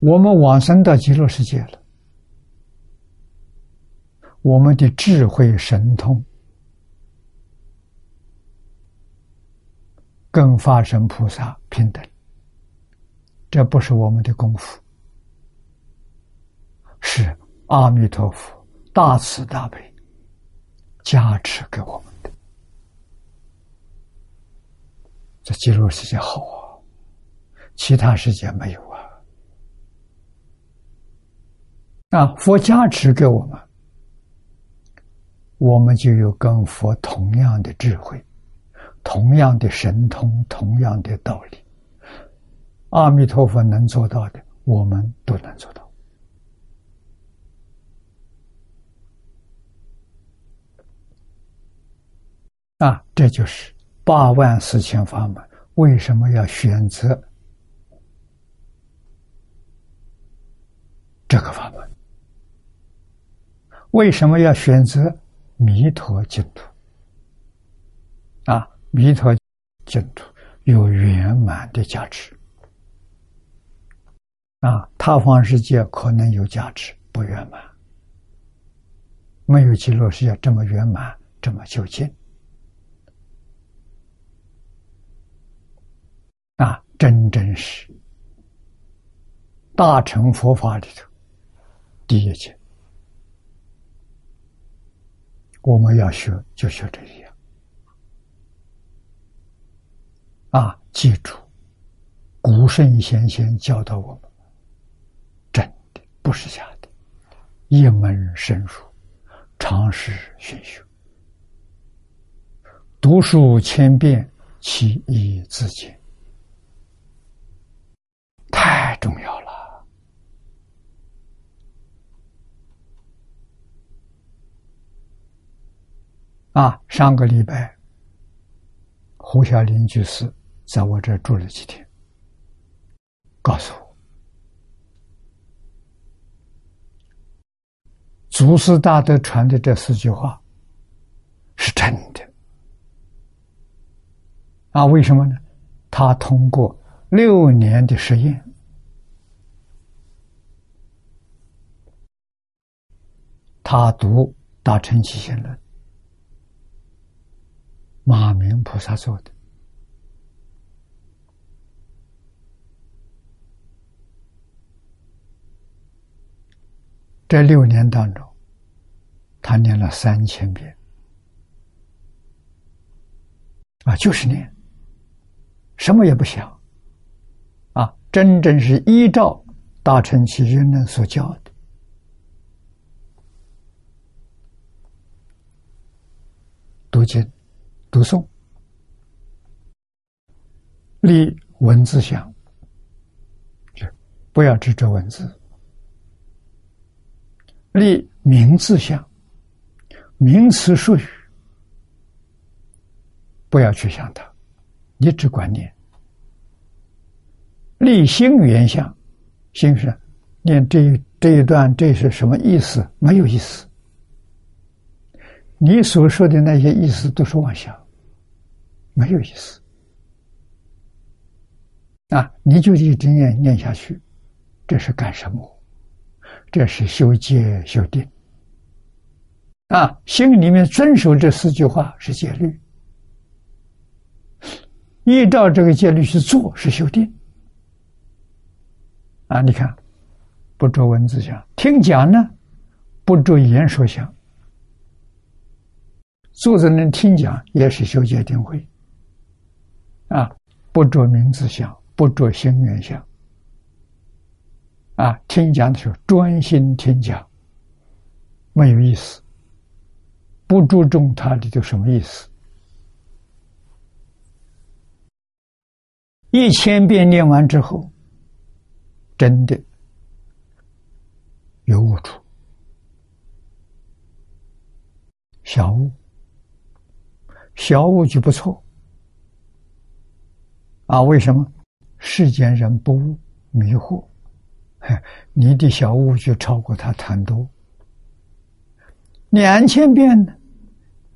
我们往生到极乐世界了，我们的智慧神通跟法身菩萨平等，这不是我们的功夫，是。阿弥陀佛，大慈大悲，加持给我们的，这极乐世界好啊，其他世界没有啊。啊，佛加持给我们，我们就有跟佛同样的智慧，同样的神通，同样的道理。阿弥陀佛能做到的，我们都能做到。啊，这就是八万四千法门。为什么要选择这个法门？为什么要选择弥陀净土？啊，弥陀净土有圆满的价值。啊，他方世界可能有价值，不圆满，没有极乐世界这么圆满，这么究竟。啊，真正是大乘佛法里头第一节，我们要学就学这些。啊，记住，古圣先贤教导我们，真的不是假的，一门深入，常识熏修，读书千遍，其义自见。太重要了！啊，上个礼拜，胡小林居士在我这住了几天。告诉我，祖师大德传的这四句话是真的啊？为什么呢？他通过六年的实验，他读《大乘起信论》，马明菩萨做的。这六年当中，他念了三千遍，啊，就是念，什么也不想，啊，真正是依照大乘起信论所教的，读经、读诵，立文字相，不要执着文字。立名字相，名词术语，不要去想它，你只管念。立心缘相，心是念这这一段，这是什么意思？没有意思。你所说的那些意思都是妄想，没有意思。啊，你就一直念念下去，这是干什么？这是修戒修定啊！心里面遵守这四句话是戒律，依照这个戒律去做是修定啊！你看，不着文字想，听讲呢，不着言说想，坐在那听讲也是修戒定慧啊！不着名字相，不着心缘相。啊，听讲的时候专心听讲，没有意思，不注重它里头什么意思。一千遍念完之后，真的有悟处，小悟，小悟就不错。啊，为什么？世间人不悟，迷惑。你的小悟就超过他贪多，两千遍呢，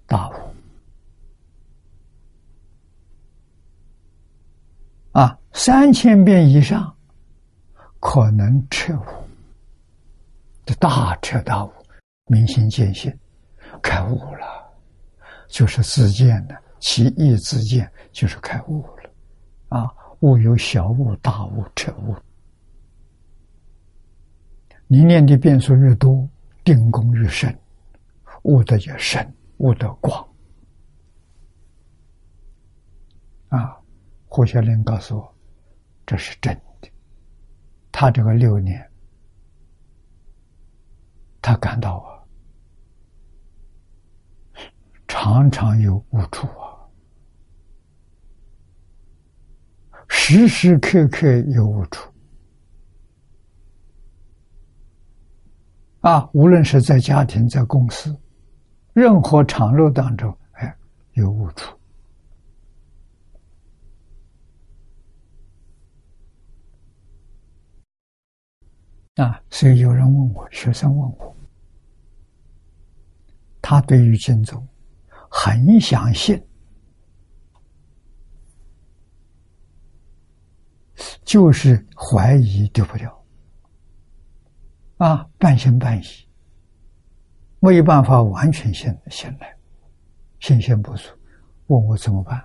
大悟。啊，三千遍以上可能彻悟，这大彻大悟，明心见性，开悟了，就是自见的，其意自见就是开悟，啊，悟有小悟、大悟、彻悟。你念的变数越多，定功越深，悟得越深，悟得广。啊，胡小林告诉我，这是真的。他这个六年，他感到啊，常常有悟处啊，时时刻刻有悟处。啊，无论是在家庭、在公司，任何场络当中，哎，有误处。啊，所以有人问我，学生问我，他对于经宗很相信，就是怀疑丢不掉。啊，半信半疑，没有办法完全信信赖，信心不足，问我怎么办？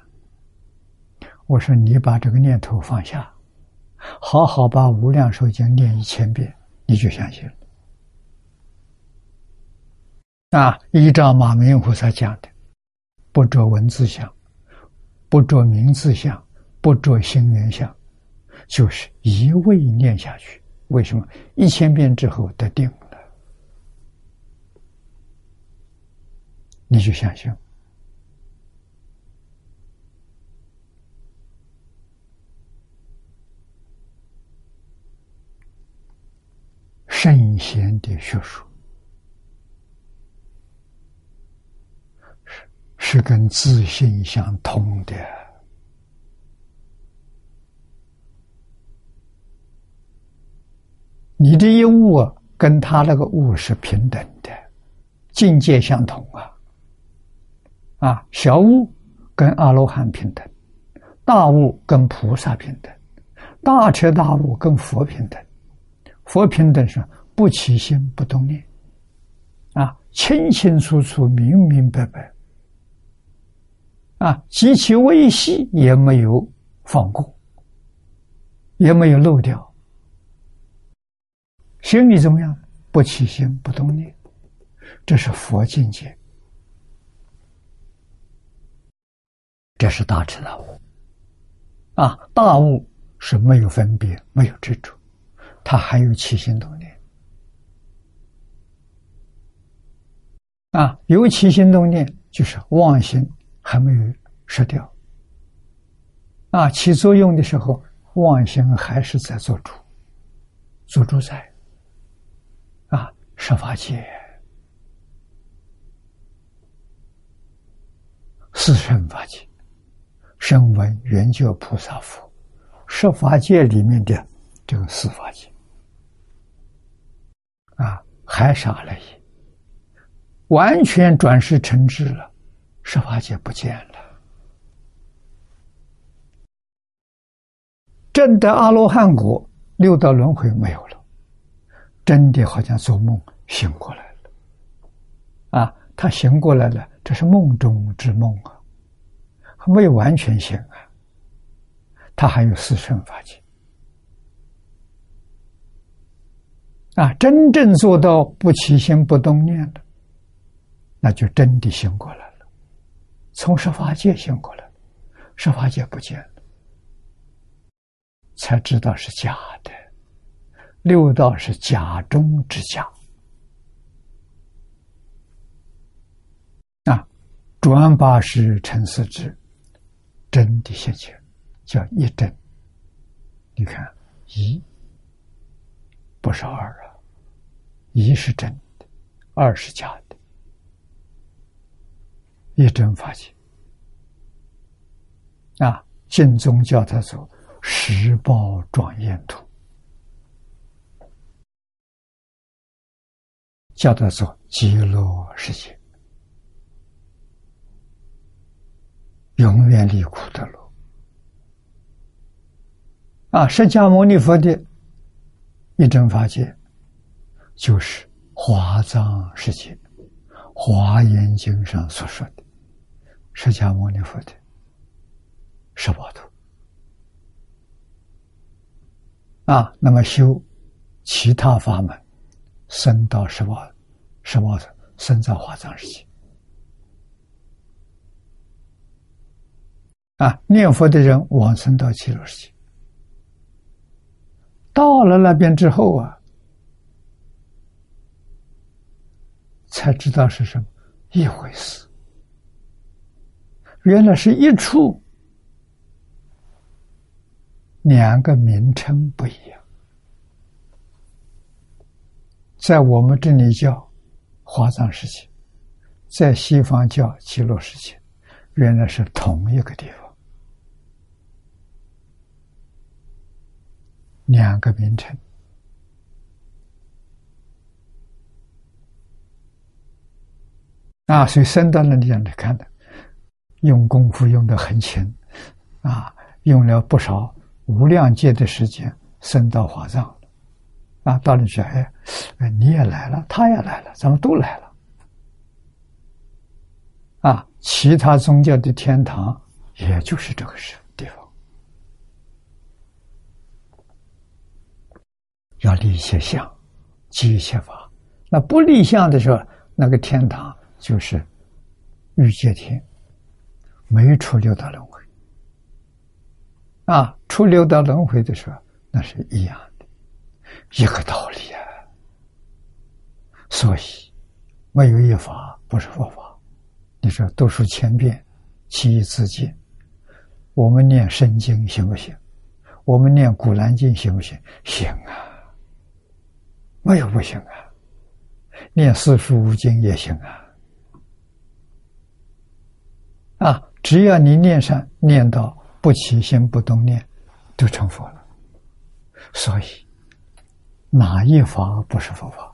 我说你把这个念头放下，好好把《无量寿经》念一千遍，你就相信了。啊，依照马明菩萨讲的，不着文字相，不着名字相，不着心缘相，就是一味念下去。为什么一千遍之后得定了？你就相信圣贤的学术是是跟自信相通的。你的一物跟他那个物是平等的，境界相同啊。啊，小物跟阿罗汉平等，大物跟菩萨平等，大彻大悟跟佛平等。佛平等是不起心不动念，啊，清清楚楚、明明白白，啊，极其微细也没有放过，也没有漏掉。心里怎么样？不起心不动念，这是佛境界，这是大彻大悟。啊，大悟是没有分别，没有执着。他还有起心动念啊，有起心动念就是妄心还没有失掉啊，起作用的时候，妄心还是在做主，做主宰，十法界、四圣法界、声闻、缘觉、菩萨、佛，十法界里面的这个四法界。啊，还傻了一，完全转世成智了，十法界不见了，真的阿罗汉果六道轮回没有了，真的好像做梦醒过来了，啊，他醒过来了，这是梦中之梦啊，还没有完全醒啊，他还有四圣法界。啊，真正做到不起心不动念的，那就真的醒过来了，从十法界醒过来了，十法界不见了，才知道是假的，六道是假中之假。啊，转八十成四智，真的现前，叫一真。你看一。不是二啊，一是真的，二是假的，一真法界啊！净宗叫他做十报庄严图，叫他做极乐世界，永远离苦的路啊！释迦牟尼佛的。一真法界，就是华藏世界，《华严经》上所说的释迦牟尼佛的十八图啊。那么修其他法门，升到十八十宝图，升到华藏世界啊。念佛的人往生到极乐世界。到了那边之后啊，才知道是什么一回事。原来是一处，两个名称不一样。在我们这里叫华藏世界，在西方叫极乐世界，原来是同一个地方。两个名称啊，所以升到那里来看的，用功夫用的很勤。啊，用了不少无量劫的时间升到华藏。啊，到了说哎，哎你也来了，他也来了，咱们都来了。啊，其他宗教的天堂也就是这个事。要立一些相，积一些法。那不立相的时候，那个天堂就是欲界天，没出六道轮回。啊，出六道轮回的时候，那是一样的，一个道理啊。所以，没有一法不是佛法。你说读书千遍，其义自见。我们念圣经行不行？我们念古兰经行不行？行啊。没有不行啊，念四书五经也行啊，啊，只要你念上念到不起心不动念，就成佛了。所以，哪一法不是佛法？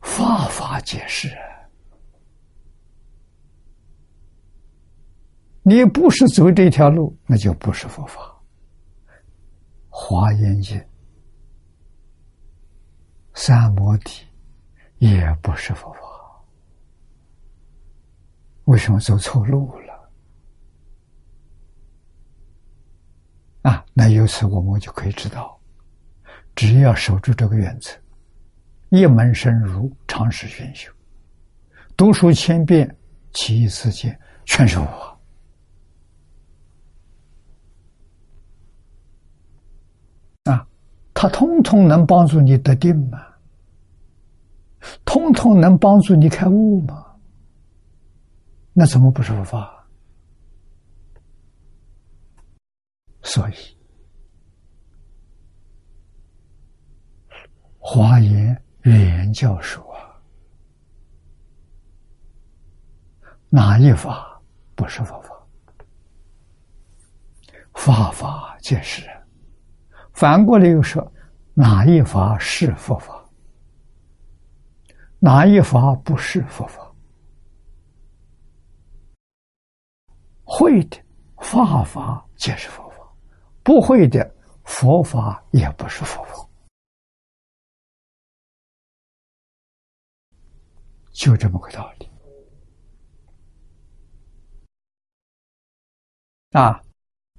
法法皆是。你不是走这条路，那就不是佛法。华严经、三摩地也不是佛法。为什么走错路了？啊，那由此我们就可以知道，只要守住这个原则，一门深入，长时熏修，读书千遍，其义自见，全是我。他通通能帮助你得定吗？通通能帮助你开悟吗？那怎么不是佛法？所以，华严原教授啊，哪一法不是佛法？法法皆是。反过来又说，哪一法是佛法？哪一法不是佛法？会的法法皆是佛法，不会的佛法也不是佛法，就这么个道理。啊，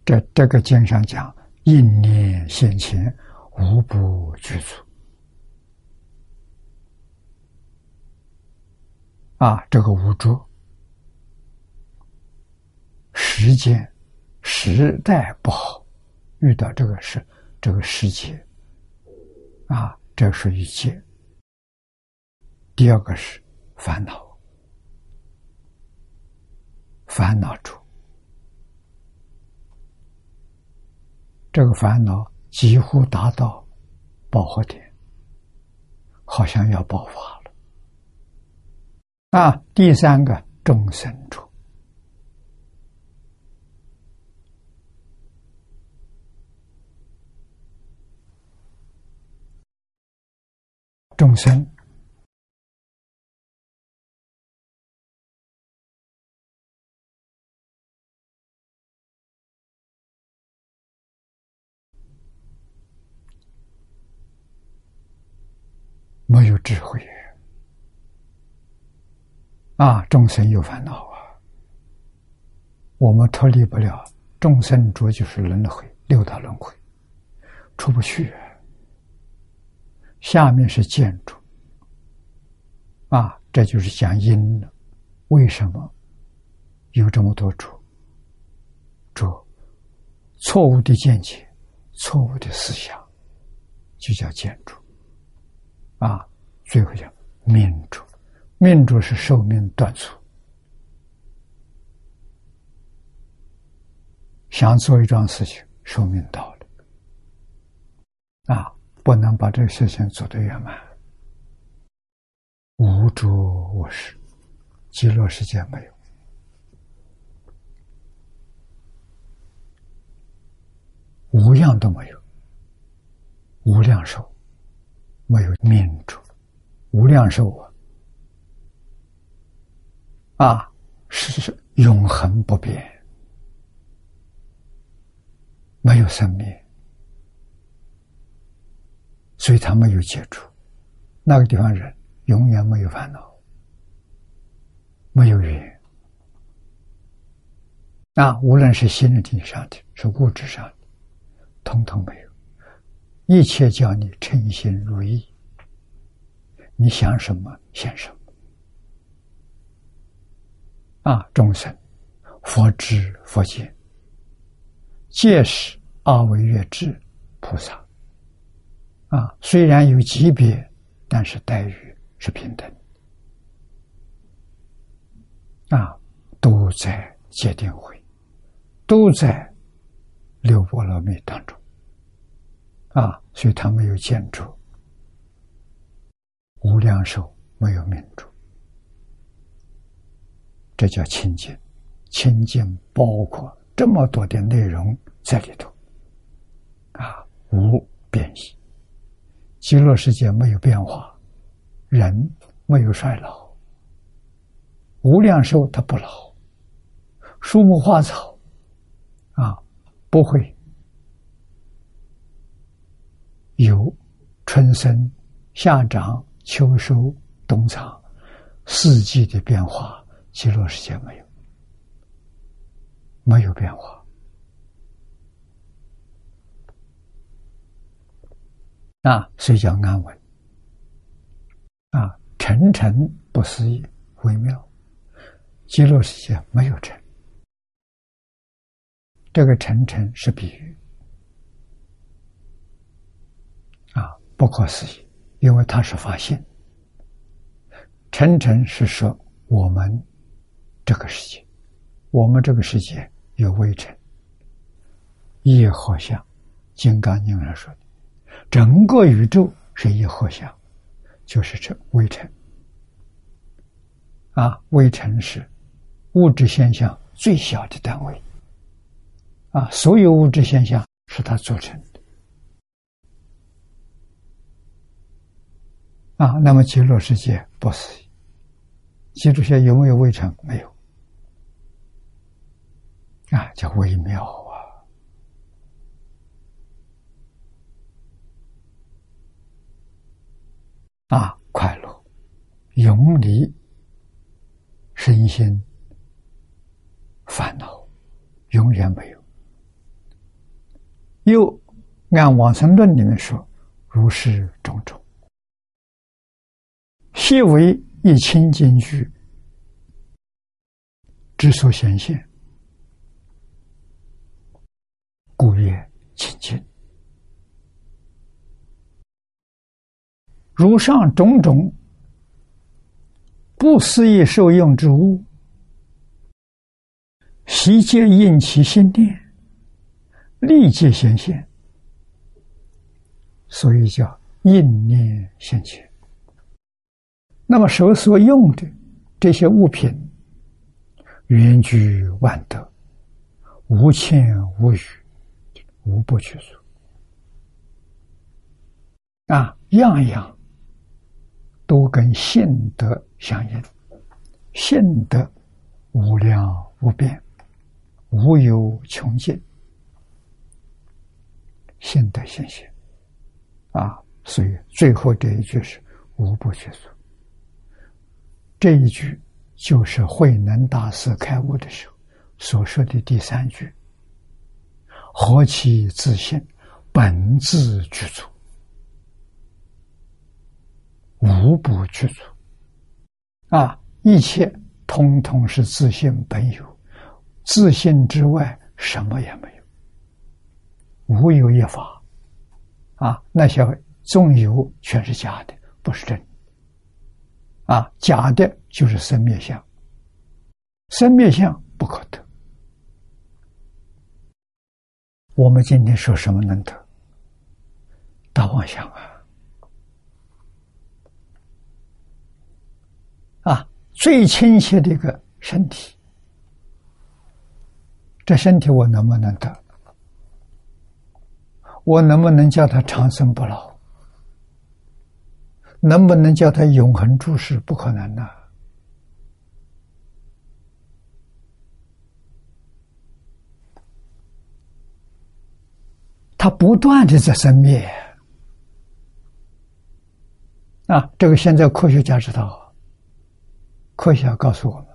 这这个经上讲。应念现前，无不具足。啊，这个无着，时间、时代不好，遇到这个事，这个世界，啊，这是一切。第二个是烦恼，烦恼主。这个烦恼几乎达到爆发点，好像要爆发了。啊，第三个众生处，众生。没有智慧啊！众生有烦恼啊！我们脱离不了众生主就是轮回，六道轮回出不去。下面是建筑啊，这就是讲因了。为什么有这么多主？主错误的见解、错误的思想，就叫建筑。啊，最后叫民主，命主是寿命短促，想做一桩事情，寿命到了，啊，不能把这个事情做得圆满，无主无事，极乐世界没有，无样都没有，无量寿。没有命主，无量寿啊！啊，是永恒不变，没有生命，所以他没有接触。那个地方人，永远没有烦恼，没有缘。那，无论是心灵上的，是物质上的，通通没有。一切叫你称心如意，你想什么现什么。啊！众生，佛知佛见，皆是阿惟越智菩萨啊！虽然有级别，但是待遇是平等啊！都在戒定慧，都在六波罗蜜当中。啊，所以他没有建筑，无量寿没有命主，这叫清净。清净包括这么多的内容在里头，啊，无变异，极乐世界没有变化，人没有衰老，无量寿它不老，树木花草。啊不会。有春生、夏长、秋收、冬藏。四季的变化，极乐世界没有，没有变化。啊，所以叫安稳。啊，沉沉不思议，微妙。极乐世界没有沉，这个沉沉是比喻。啊，不可思议，因为它是发现。沉沉是说我们这个世界，我们这个世界有微尘，一好像金刚经上说的。整个宇宙是一合相，就是这微尘啊，微尘是物质现象最小的单位啊，所有物质现象是它组成的啊。那么极乐世界不思议，极乐世界有没有微尘？没有啊，叫微妙。啊，啊快乐，永离身心烦恼，永远没有。又按往生论里面说，如是种种，细为一清净具之所显现，故曰清净。如上种种不思议受用之物，悉皆应其心念，立即显现，所以叫应念现前。那么手所用的这些物品，圆具万德，无欠无余，无不去除啊，样样。都跟性德相应，性德无量无边，无有穷尽，性德现现啊！所以最后这一句是无不去除。这一句就是慧能大师开悟的时候所说的第三句：“何其自信，本自具足。”无不具足，啊！一切通通是自信本有，自信之外什么也没有，无有一法，啊！那些纵有全是假的，不是真，啊！假的就是生灭相，生灭相不可得。我们今天说什么能得？大妄想啊！啊，最亲切的一个身体，这身体我能不能得？我能不能叫他长生不老？能不能叫他永恒住世？不可能的。他不断的在生灭啊！这个现在科学家知道。科学告诉我们，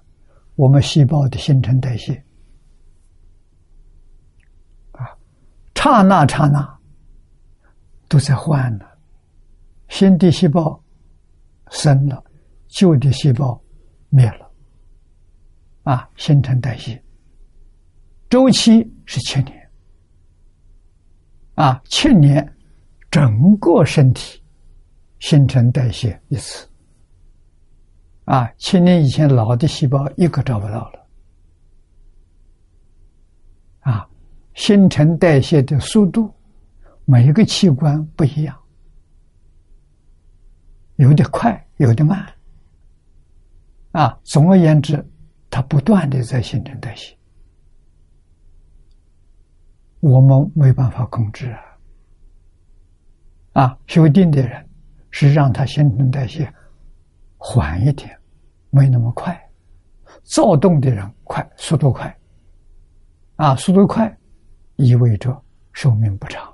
我们细胞的新陈代谢啊，刹那刹那都在换呢。新的细胞生了，旧的细胞灭了，啊，新陈代谢周期是七年，啊，七年整个身体新陈代谢一次。啊，七年以前老的细胞一个找不到了。啊，新陈代谢的速度，每一个器官不一样，有的快，有的慢。啊，总而言之，它不断的在新陈代谢，我们没办法控制啊。啊，修定的人是让他新陈代谢缓一点，没那么快。躁动的人快，速度快，啊，速度快，意味着寿命不长。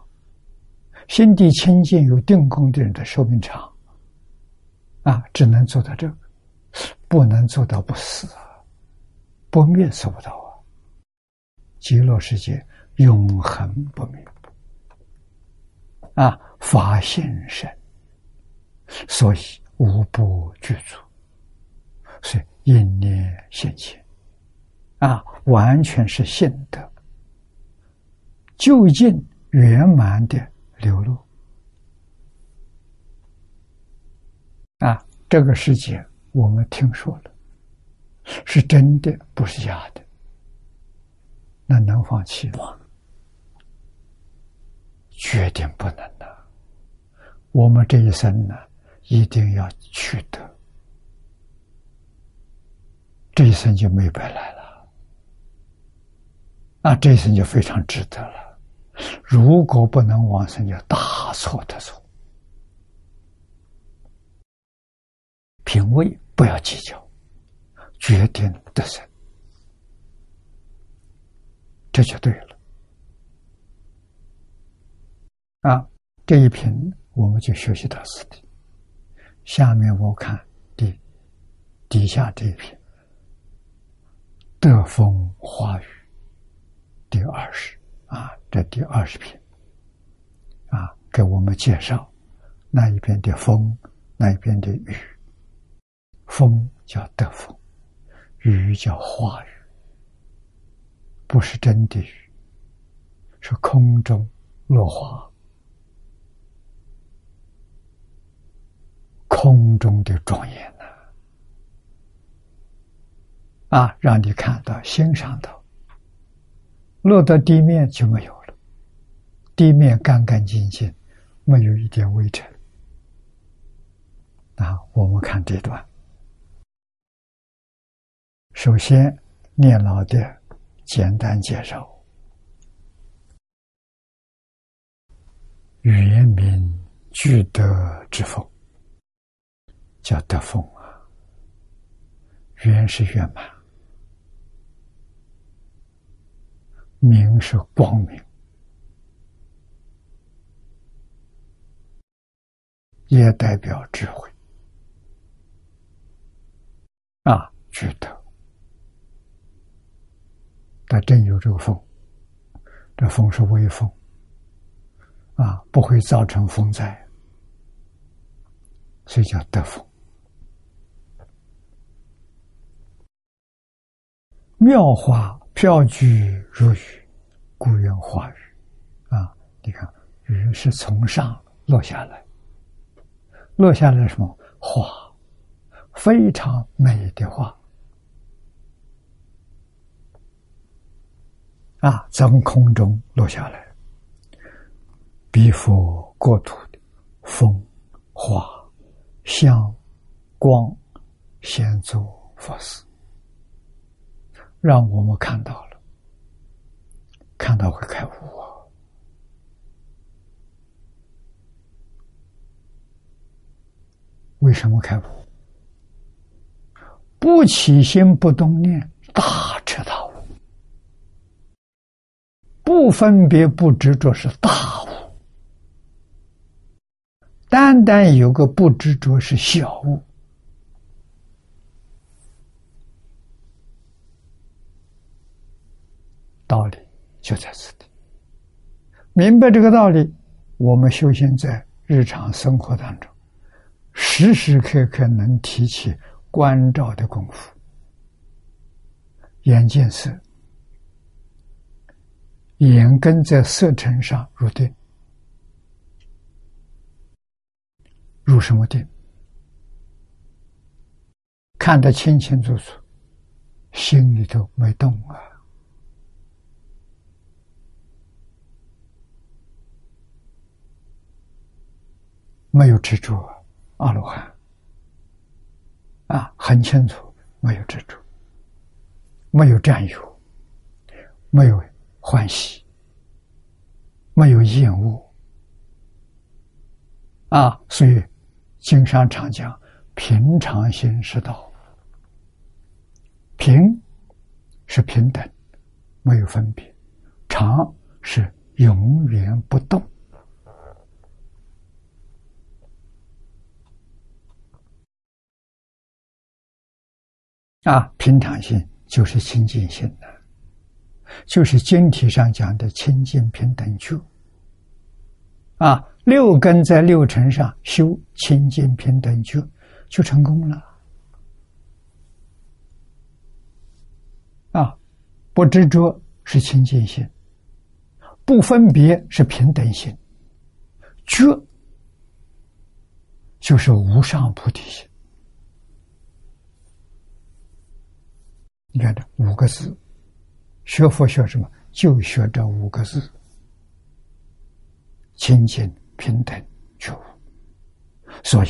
心地清净有定功的人的寿命长，啊，只能做到这个，不能做到不死啊，不灭做不到啊。极乐世界永恒不灭，啊，法性身，所以无不具足，所以。因念现前，啊，完全是性德，究竟圆满的流露。啊，这个世界我们听说了，是真的，不是假的。那能放弃吗？决定不能的。我们这一生呢，一定要取得。这一生就没白来了，啊，这一生就非常值得了。如果不能往生，就大错特错。品位不要计较，决定得胜，这就对了。啊，这一品我们就学习到此地。下面我看第底下这一品。德风花语第二十啊，这第二十篇啊，给我们介绍那一边的风，那一边的雨。风叫德风，雨叫花雨，不是真的雨，是空中落花，空中的庄严。啊，让你看到、欣赏到，落到地面就没有了。地面干干净净，没有一点灰尘。啊，我们看这段，首先念老的简单介绍：圆明具德之风，叫德风啊，圆是圆满。明是光明，也代表智慧。啊，觉得，它真有这个风，这风是微风。啊，不会造成风灾，所以叫得风。妙花飘居如雨，故园花雨。啊，你看，雨是从上落下来，落下来什么花？非常美的花。啊，从空中落下来，彼佛国土的风、花、香、光，先祖佛寺。让我们看到了，看到会开悟啊！为什么开悟？不起心不动念，大彻大悟；不分别不执着，是大悟；单单有个不执着，是小悟。道理就在此地，明白这个道理，我们修行在日常生活当中，时时刻刻能提起关照的功夫。眼见色，眼根在色尘上入定，入什么定？看得清清楚楚，心里头没动啊。没有执着，阿罗汉啊，很清楚，没有执着，没有占有，没有欢喜，没有厌恶，啊，所以经商常讲平常心是道。平是平等，没有分别；常是永远不动。啊，平常心就是清净心的，就是经体上讲的清净平等觉。啊，六根在六尘上修清净平等觉，就成功了。啊，不执着是清净心，不分别是平等心，觉就是无上菩提心。你看这五个字，学佛学什么？就学这五个字：清净平等觉悟。所以，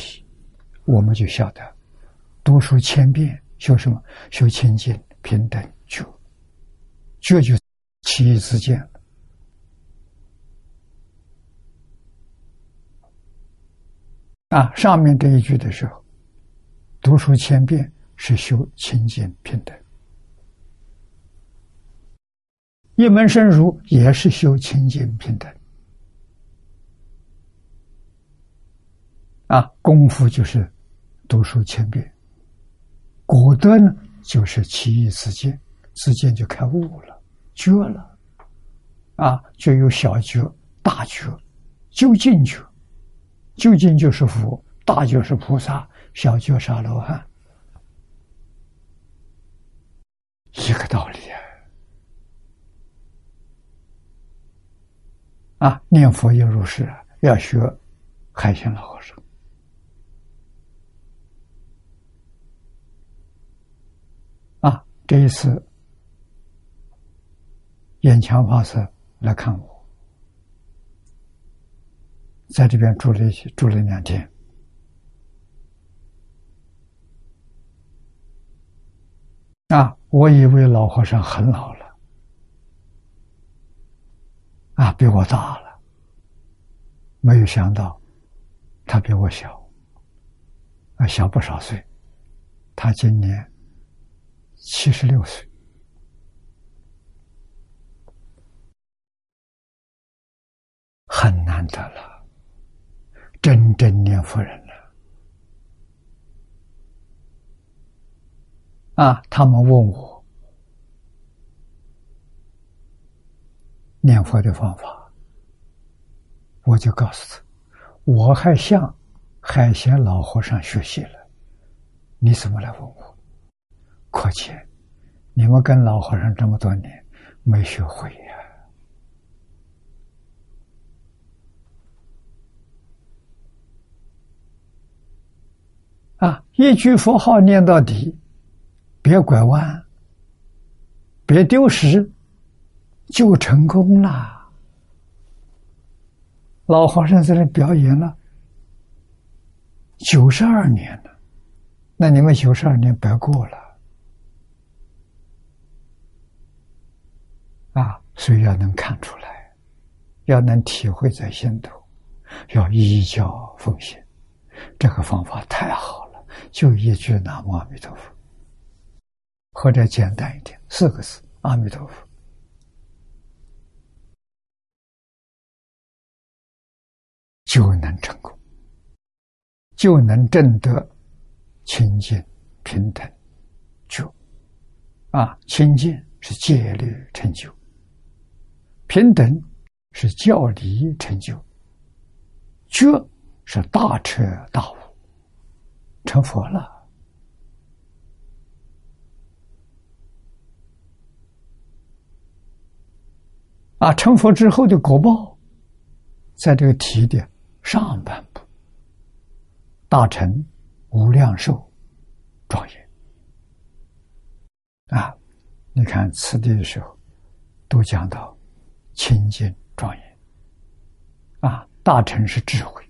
我们就晓得，读书千遍，学什么？学清净平等觉，悟，这就其义之见了。啊，上面这一句的时候，读书千遍是修清净平等。一门深入也是修清净平等，啊，功夫就是读书千遍，果得呢就是其义自见，自见就开悟了，觉了，啊，就有小觉、大觉、究竟觉，究竟就是佛，大就是菩萨，小觉是阿罗汉，一个道理啊。啊，念佛要入世，要学海鲜老和尚。啊，这一次，眼强法师来看我，在这边住了一住了两天。啊，我以为老和尚很老了。啊，比我大了，没有想到他比我小，啊，小不少岁。他今年七十六岁，很难得了，真正念佛人了。啊，他们问我。念佛的方法，我就告诉他，我还向海贤老和尚学习了。你怎么来问我？可见你们跟老和尚这么多年没学会呀！啊，一句佛号念到底，别拐弯，别丢失。就成功了。老和尚在这表演了九十二年了，那你们九十二年白过了啊！所以要能看出来，要能体会在心头，要依教奉行。这个方法太好了，就一句“南无阿弥陀佛”，或者简单一点，四个字“阿弥陀佛”。就能成功，就能证得清净平等觉。啊，清净是戒律成就，平等是教理成就，觉是大彻大悟，成佛了。啊，成佛之后的果报，在这个提点。上半部，大臣无量寿庄严啊！你看此地的时候，都讲到清净庄严啊。大臣是智慧，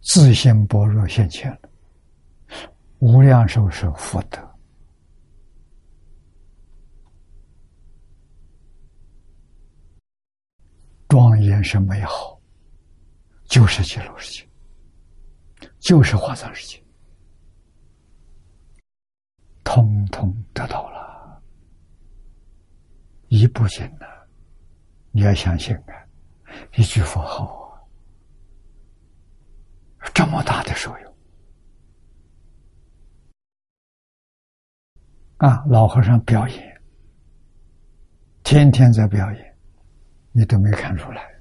自信般若现前了；无量寿是福德。庄严是美好，就是极乐世界，就是华藏世界，通通得到了，一不行呢，你要相信啊，一句佛号啊，这么大的受用啊！老和尚表演，天天在表演。你都没看出来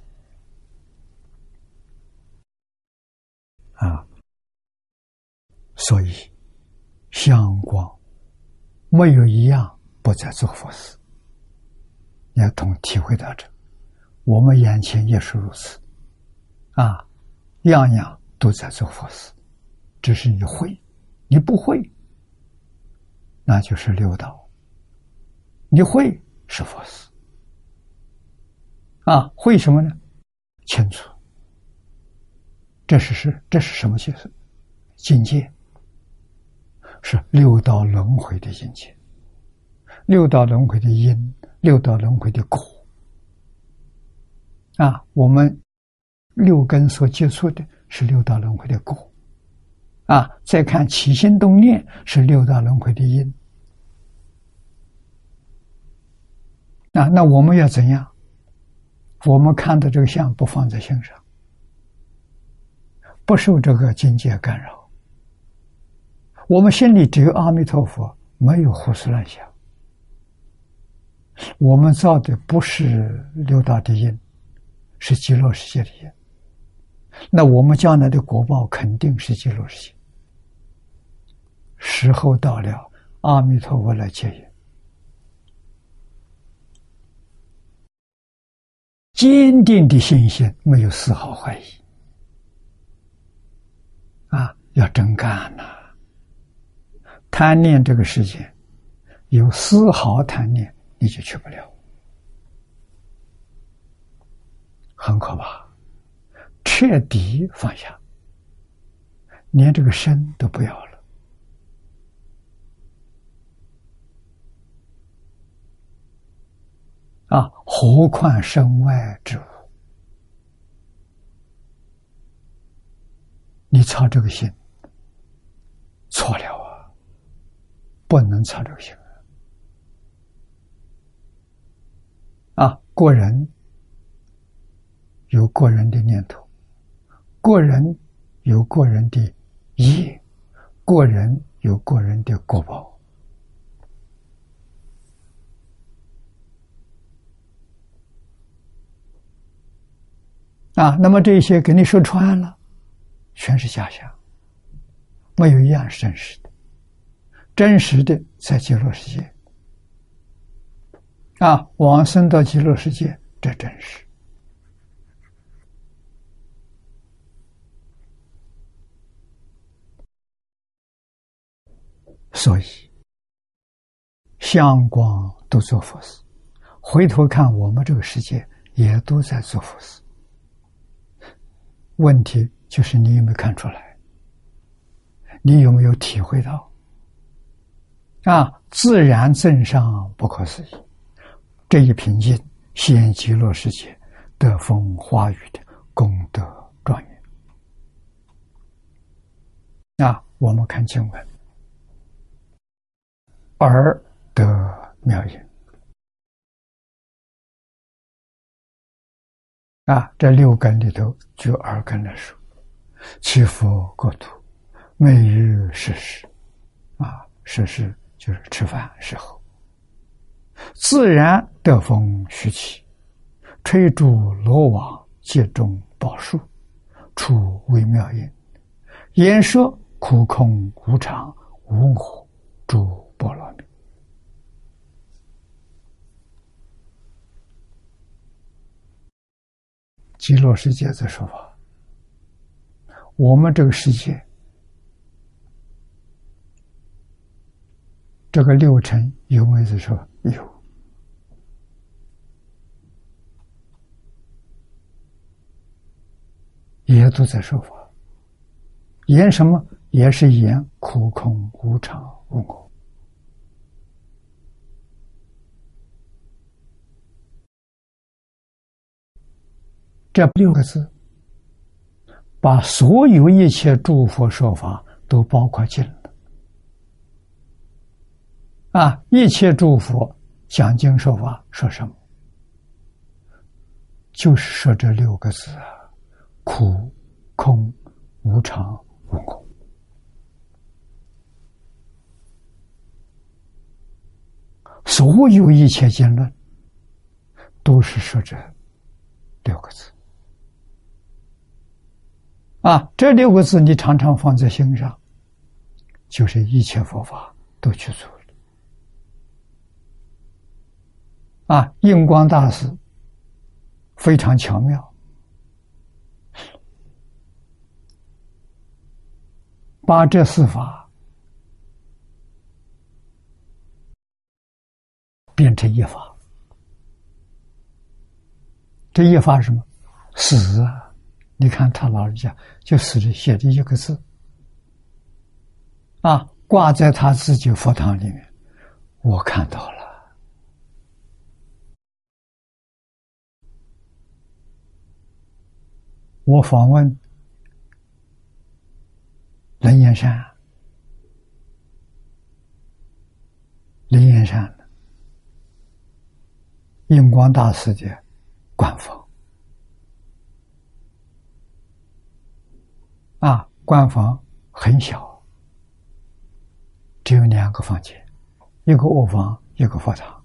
啊！所以相光没有一样不在做佛事，要同体会到这，我们眼前也是如此啊，样样都在做佛事，只是你会，你不会，那就是六道；你会是佛事。啊，会什么呢？清楚，这是是这是什么解释？境界是六道轮回的境界，六道轮回的因，六道轮回的果。啊，我们六根所接触的是六道轮回的果。啊，再看起心动念是六道轮回的因。啊，那我们要怎样？我们看到这个相，不放在心上，不受这个境界干扰。我们心里只有阿弥陀佛，没有胡思乱想。我们造的不是六道的因，是极乐世界的因。那我们将来的果报肯定是极乐世界。时候到了，阿弥陀佛来接引。坚定的信心，没有丝毫怀疑。啊，要真干呐！贪念这个世界，有丝毫贪念，你就去不了，很可怕。彻底放下，连这个身都不要了。啊，何况身外之物？你操这个心，错了啊！不能操这个心啊！过人有过人的念头，过人有过人的业，过人有过人的果报。啊，那么这些给你说穿了，全是假象，没有一样是真实的。真实的在极乐世界，啊，往生到极乐世界，这真实。所以，相光都做佛事，回头看我们这个世界，也都在做佛事。问题就是你有没有看出来？你有没有体会到？啊，自然正上不可思议，这一平静现极乐世界得风花雨的功德庄严。啊，我们看经文，而得妙音。啊，这六根里头就二根来说，起佛国土，每日时时，啊，时时就是吃饭时候，自然得风徐起，吹竹罗网，接中宝树，出微妙音，言说苦空无常无我，诸波罗蜜。极乐世界在说法，我们这个世界，这个六尘有没有在说？有，也都在说法。言什么？也是言苦空无常无我。这六个字，把所有一切诸佛说法都包括进了。啊，一切诸佛讲经说法说什么？就是说这六个字啊：苦、空、无常、无我。所有一切经论都是说这六个字。啊，这六个字你常常放在心上，就是一切佛法都去做。啊，印光大师非常巧妙，把这四法变成一法。这一法是什么？死啊！你看他老人家就死的写的一个字。啊，挂在他自己佛堂里面，我看到了。我访问灵岩山，灵岩山印光大师的官方啊，官房很小，只有两个房间，一个卧房，一个佛堂，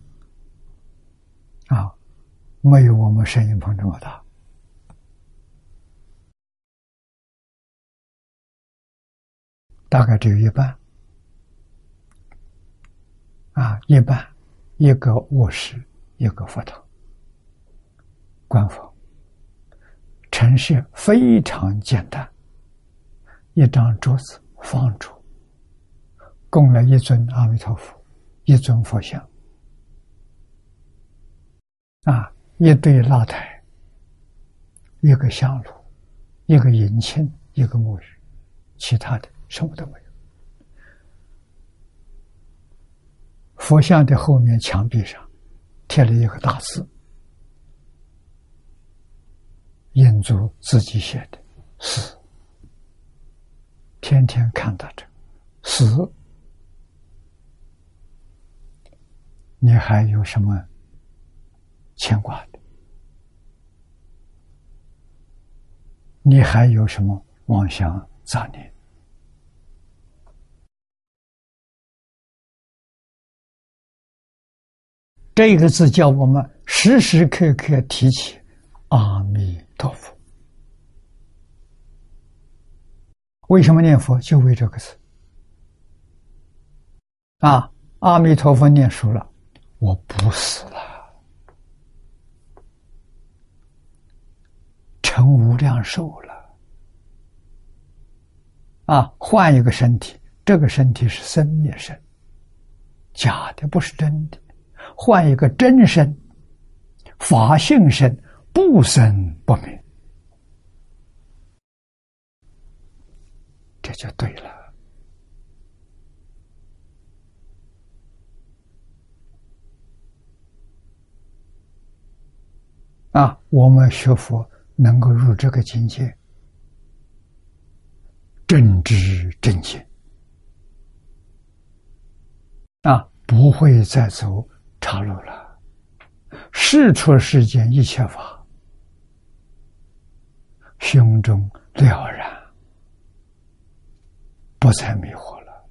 啊，没有我们摄影棚这么大。大概只有一半，啊，一半，一个卧室，一个佛堂，官房，陈设非常简单，一张桌子放住，供了一尊阿弥陀佛，一尊佛像，啊，一对蜡台，一个香炉，一个银磬，一个木鱼，其他的。什么都没有。佛像的后面墙壁上贴了一个大字，印祖自己写的“死”，天天看到这“死”，你还有什么牵挂的？你还有什么妄想杂念？这个字叫我们时时刻刻提起阿弥陀佛。为什么念佛？就为这个字。啊，阿弥陀佛念熟了，我不死了，成无量寿了。啊，换一个身体，这个身体是生灭身，假的，不是真的。换一个真身，法性身，不生不灭，这就对了。啊，我们学佛能够入这个境界，正知正见，啊，不会再走。岔路了，事出世间一切法，胸中了然，不再迷惑了。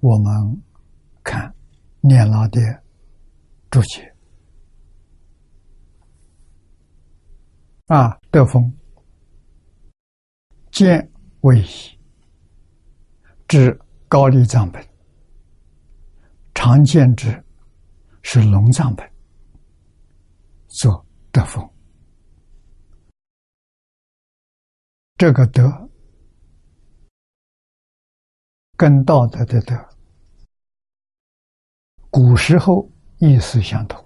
我们看念老的注解啊，德风见为宜，至高丽藏本。常见之是龙藏本，做德风。这个德跟道德的德，古时候意思相同，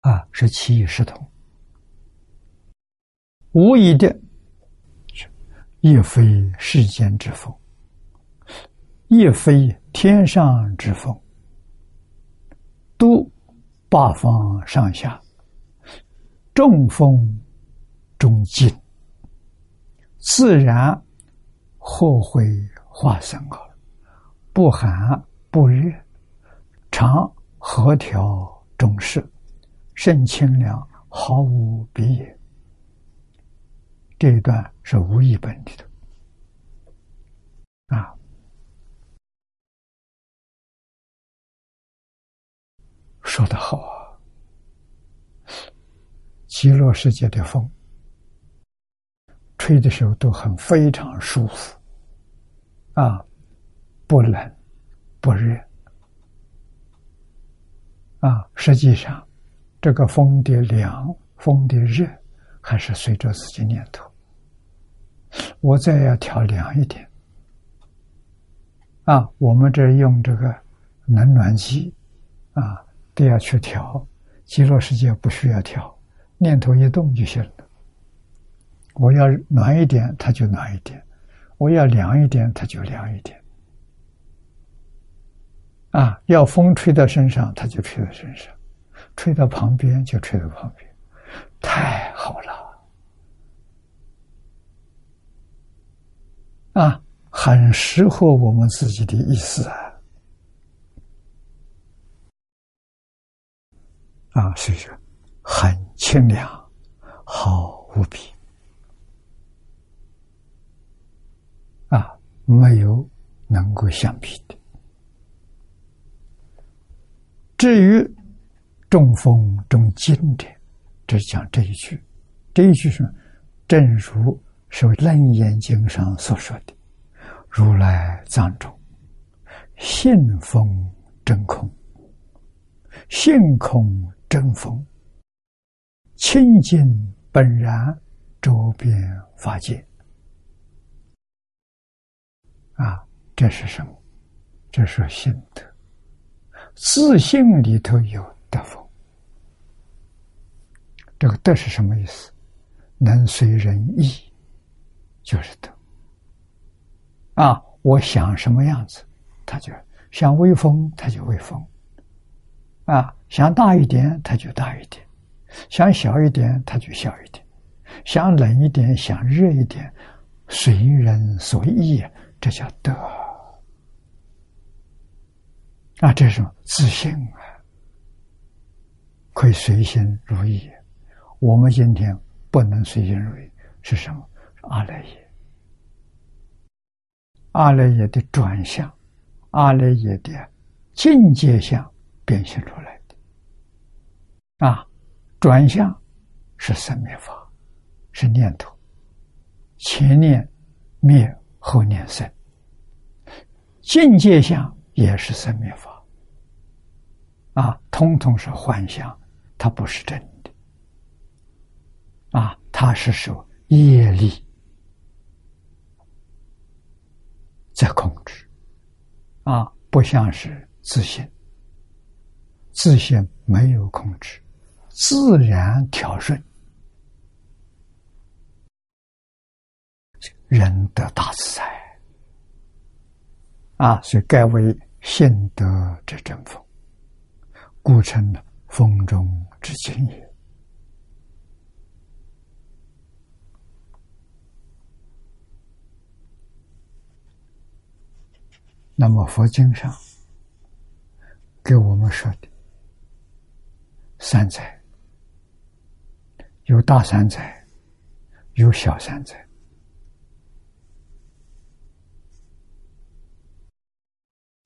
啊，是其义是同，无疑的，亦非世间之风。亦非天上之风，都八方上下，中风中静，自然后会化生啊，不寒不热，常和调中适，甚清凉，毫无鼻也。这一段是无意本里的啊，说的好啊！极乐世界的风，吹的时候都很非常舒服啊，不冷不热啊。实际上，这个风的凉、风的热，还是随着自己念头。我再要调凉一点啊！我们这用这个冷暖机啊，都要去调。极乐世界不需要调，念头一动就行了。我要暖一点，它就暖一点；我要凉一点，它就凉一点。啊，要风吹到身上，它就吹到身上；吹到旁边，就吹到旁边。太好了！啊，很适合我们自己的意思啊！啊，所以说很清凉，好无比啊，没有能够相比的。至于中风中经者，只讲这一句，这一句是正如。是《楞严经》上所说的：“如来藏中，性风真空，性空真风，清净本然，周边法界。”啊，这是什么？这是心德。自信里头有德风。这个德是什么意思？能随人意。就是德啊！我想什么样子，他就想微风，他就微风啊；想大一点，他就大一点；想小一点，他就小一点；想冷一点，想热一点，随人所意，这叫德啊！这是什么自信啊，可以随心如意。我们今天不能随心如意，是什么？阿赖耶，阿赖耶的转向，阿赖耶的境界相变现出来的啊，转向是生灭法，是念头，前念灭后念生，境界相也是生灭法。啊，通通是幻象，它不是真的。啊，它是受业力。在控制，啊，不像是自信，自信没有控制，自然调顺，人得大自在，啊，所以该为现得之正风，故称风中之精也。那么佛经上给我们说的三灾，有大三灾，有小三灾。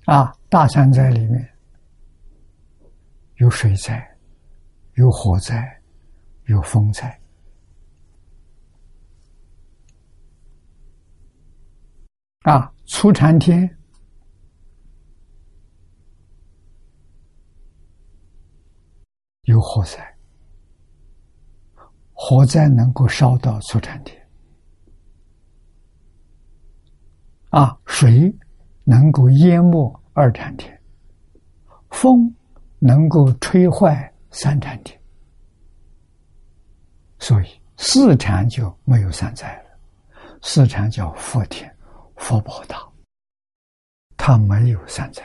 啊，大山灾里面有水灾，有火灾，有风灾。啊，出禅天。有火灾，火灾能够烧到出产天，啊，水能够淹没二禅天，风能够吹坏三禅天，所以四禅就没有三灾了。四禅叫佛天，佛宝大，他没有三灾。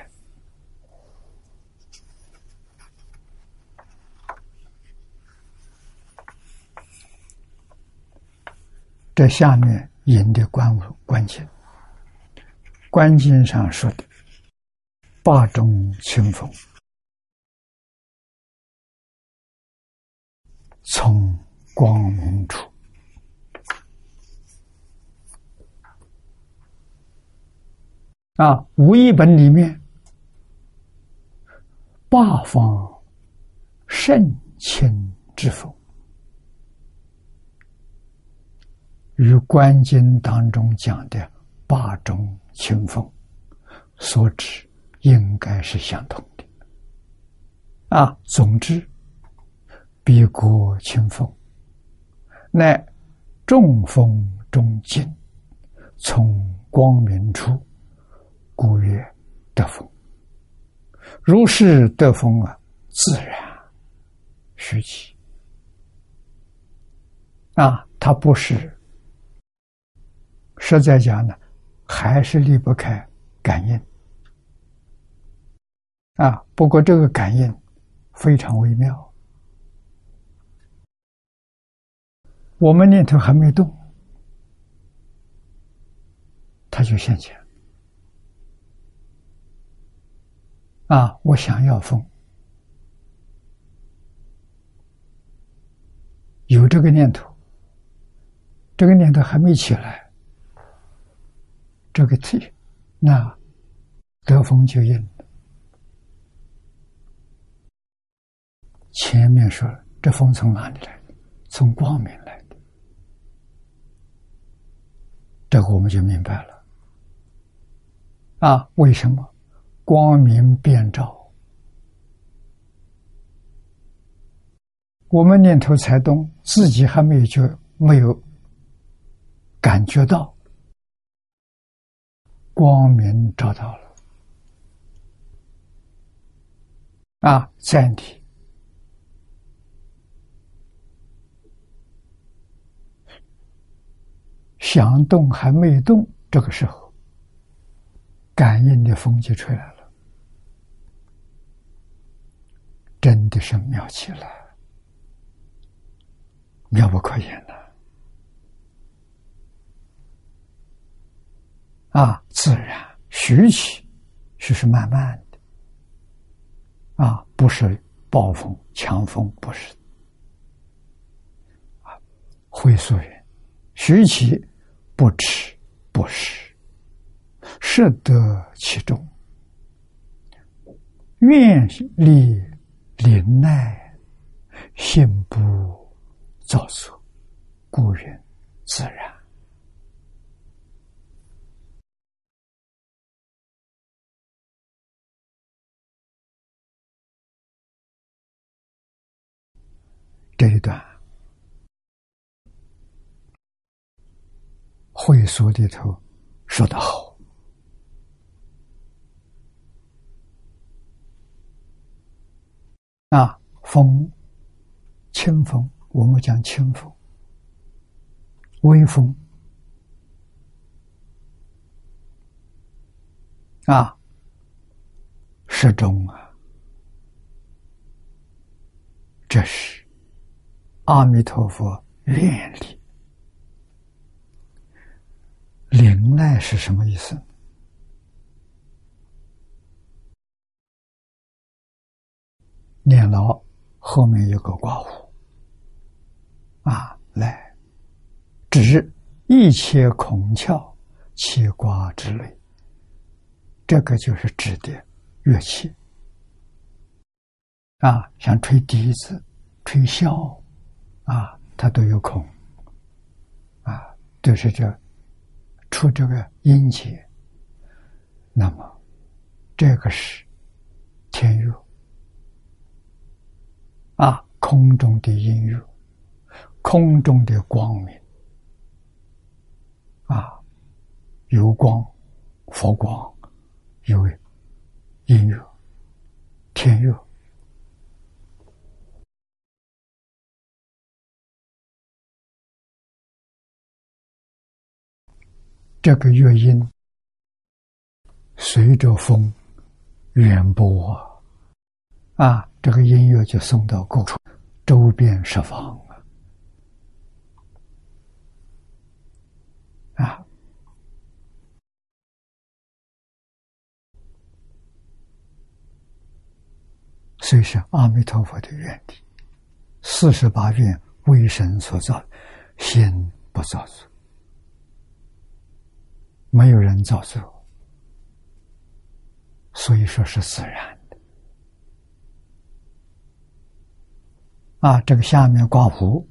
这下面引的关物关键。关键上说的八种清风，从光明处啊，无一本里面八方圣清之风。与《观经》当中讲的八种清风所指应该是相同的啊。总之，彼国清风，乃众风中精，从光明处，故曰得风。如是得风啊，自然虚起啊，它不是。实在讲呢，还是离不开感应啊。不过这个感应非常微妙，我们念头还没动，他就现前啊。我想要风，有这个念头，这个念头还没起来。这个题，那得风就应。前面说了这风从哪里来的？从光明来的。这个我们就明白了。啊，为什么光明遍照？我们念头才动，自己还没有觉，没有感觉到。光明找到了。啊！暂停，想动还没动，这个时候，感应的风就出来了，真的是妙极了，妙不可言的。啊，自然徐起，是是慢慢的，啊，不是暴风强风，不是。啊，会所人，徐起不迟不时，适得其中，愿力临耐，心不造作，故人自然。这一段会所里头说得好啊，风清风，我们讲清风，微风啊，适中啊，这是。阿弥陀佛，愿力。灵耐是什么意思？念牢后面有个刮胡。啊，来。指一切孔窍气刮之类，这个就是指的乐器。啊，像吹笛子、吹箫。啊，它都有孔，啊，都是这出这个音节。那么，这个是天乐，啊，空中的音乐，空中的光明，啊，有光，佛光，有音乐，天乐。这个乐音随着风远播啊，啊，这个音乐就送到各处，周边十方了，啊，所以是阿弥陀佛的愿力，四十八愿为神所造，心不造作。没有人造作，所以说是自然的。啊，这个下面刮胡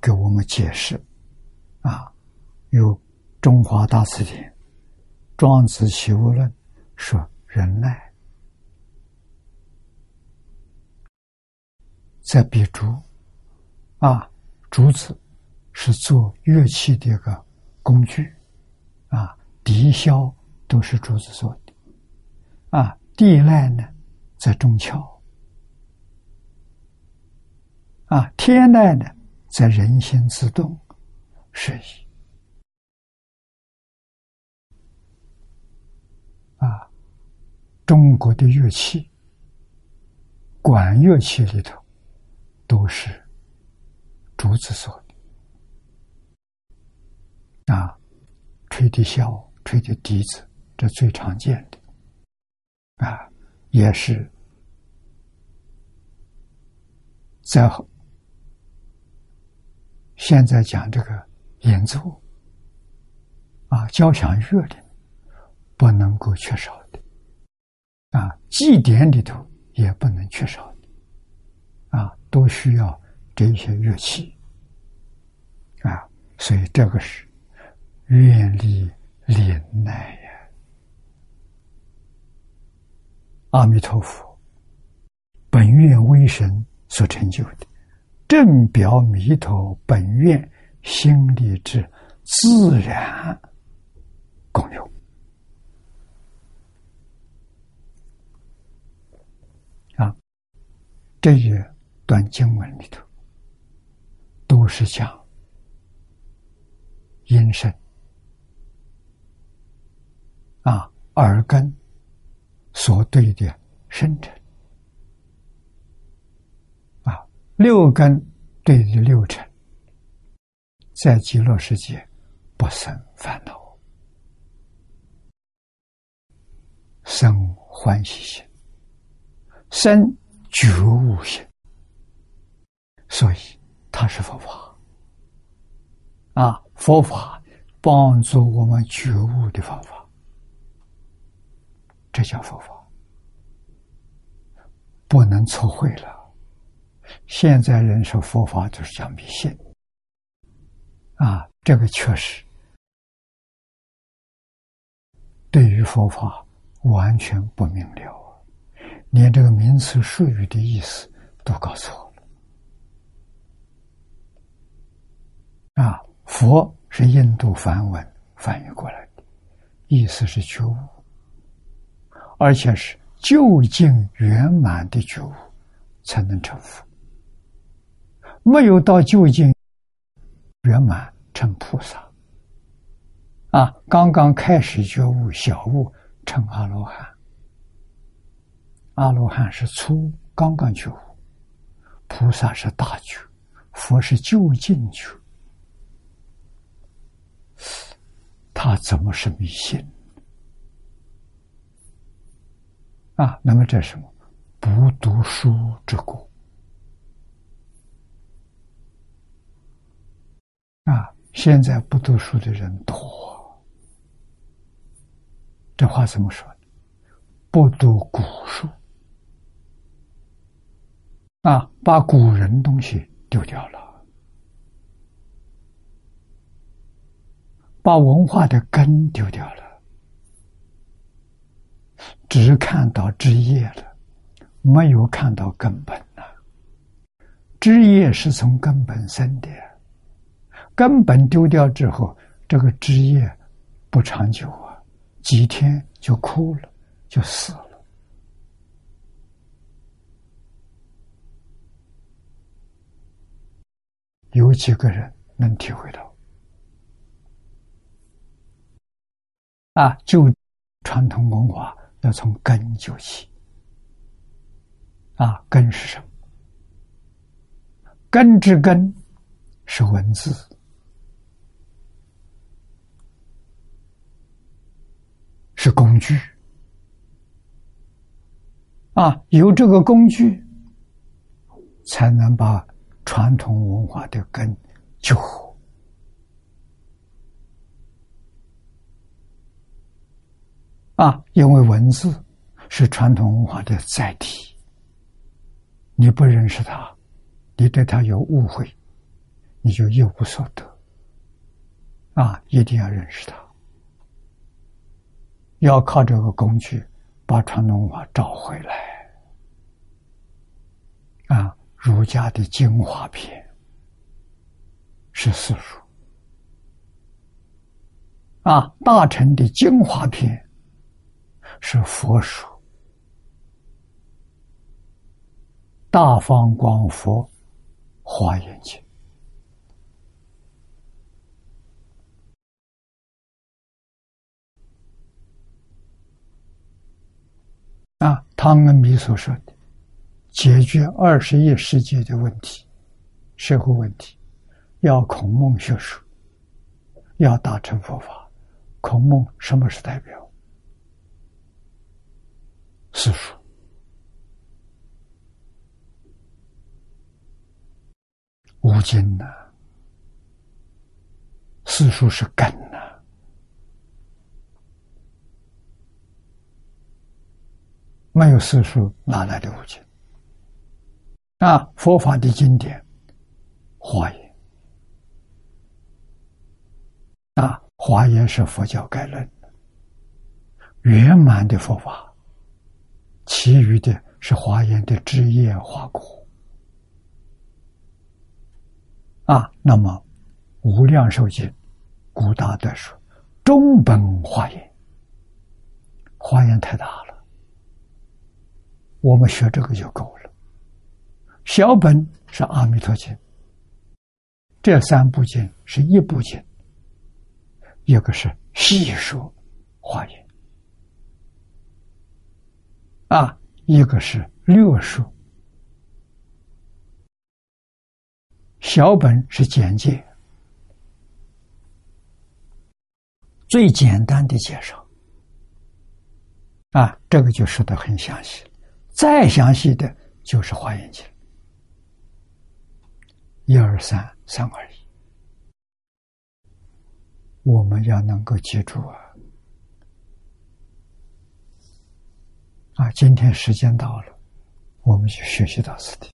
给我们解释，啊，有中华大词典《庄子齐物论》说忍耐。在比竹，啊，竹子是做乐器的一个工具，啊，笛箫都是竹子做的，啊，地籁呢在中窍，啊，天籁呢在人心自动，是。以，啊，中国的乐器，管乐器里头。都是竹子做的。啊，吹的箫、吹的笛子，这最常见的啊，也是在现在讲这个演奏啊，交响乐里不能够缺少的啊，祭典里头也不能缺少。啊，都需要这些乐器啊，所以这个是愿力临耐呀。阿弥陀佛，本愿威神所成就的，正表弥陀本愿心力之自然功用啊，这一。段经文里头都是讲阴身啊，耳根所对的生辰啊，六根对的六尘，在极乐世界不生烦恼，生欢喜心，生觉悟心。所以，它是佛法啊！佛法帮助我们觉悟的方法，这叫佛法，不能错会了。现在人说佛法就是讲迷信啊，这个确实对于佛法完全不明了，连这个名词术语的意思都搞错了。啊，佛是印度梵文翻译过来的，意思是觉悟，而且是究竟圆满的觉悟才能成佛。没有到究竟圆满成菩萨，啊，刚刚开始觉悟小悟成阿罗汉，阿罗汉是初刚刚觉悟，菩萨是大觉，佛是究竟觉。他怎么是迷信啊？那么这是什么？不读书之过啊！现在不读书的人多，这话怎么说不读古书啊，把古人东西丢掉了。把文化的根丢掉了，只看到枝叶了，没有看到根本了。枝叶是从根本生的，根本丢掉之后，这个枝叶不长久啊，几天就枯了，就死了。有几个人能体会到？啊，就传统文化要从根救起。啊，根是什么？根之根是文字，是工具。啊，有这个工具，才能把传统文化的根救活。啊，因为文字是传统文化的载体，你不认识它，你对它有误会，你就一无所得。啊，一定要认识它，要靠这个工具把传统文化找回来。啊，儒家的精华篇是四书，啊，大臣的精华篇。是佛书，《大方广佛华严经》啊，汤恩比所说的解决二十一世纪的问题、社会问题，要孔孟学术，要大乘佛法。孔孟什么是代表？四书，五经呐，四书是根呐，没有四书哪来的五经？啊，佛法的经典，华严啊，华严是佛教概论，圆满的佛法。其余的是华严的枝叶花果啊。那么无量寿经，古大德说中本华严，华严太大了，我们学这个就够了。小本是阿弥陀经，这三部经是一部经，一个是细说华严。啊，一个是略述，小本是简介，最简单的介绍。啊，这个就说的很详细，再详细的就是《华严经》，一二三，三二一，我们要能够记住啊。啊，今天时间到了，我们就学习到此地。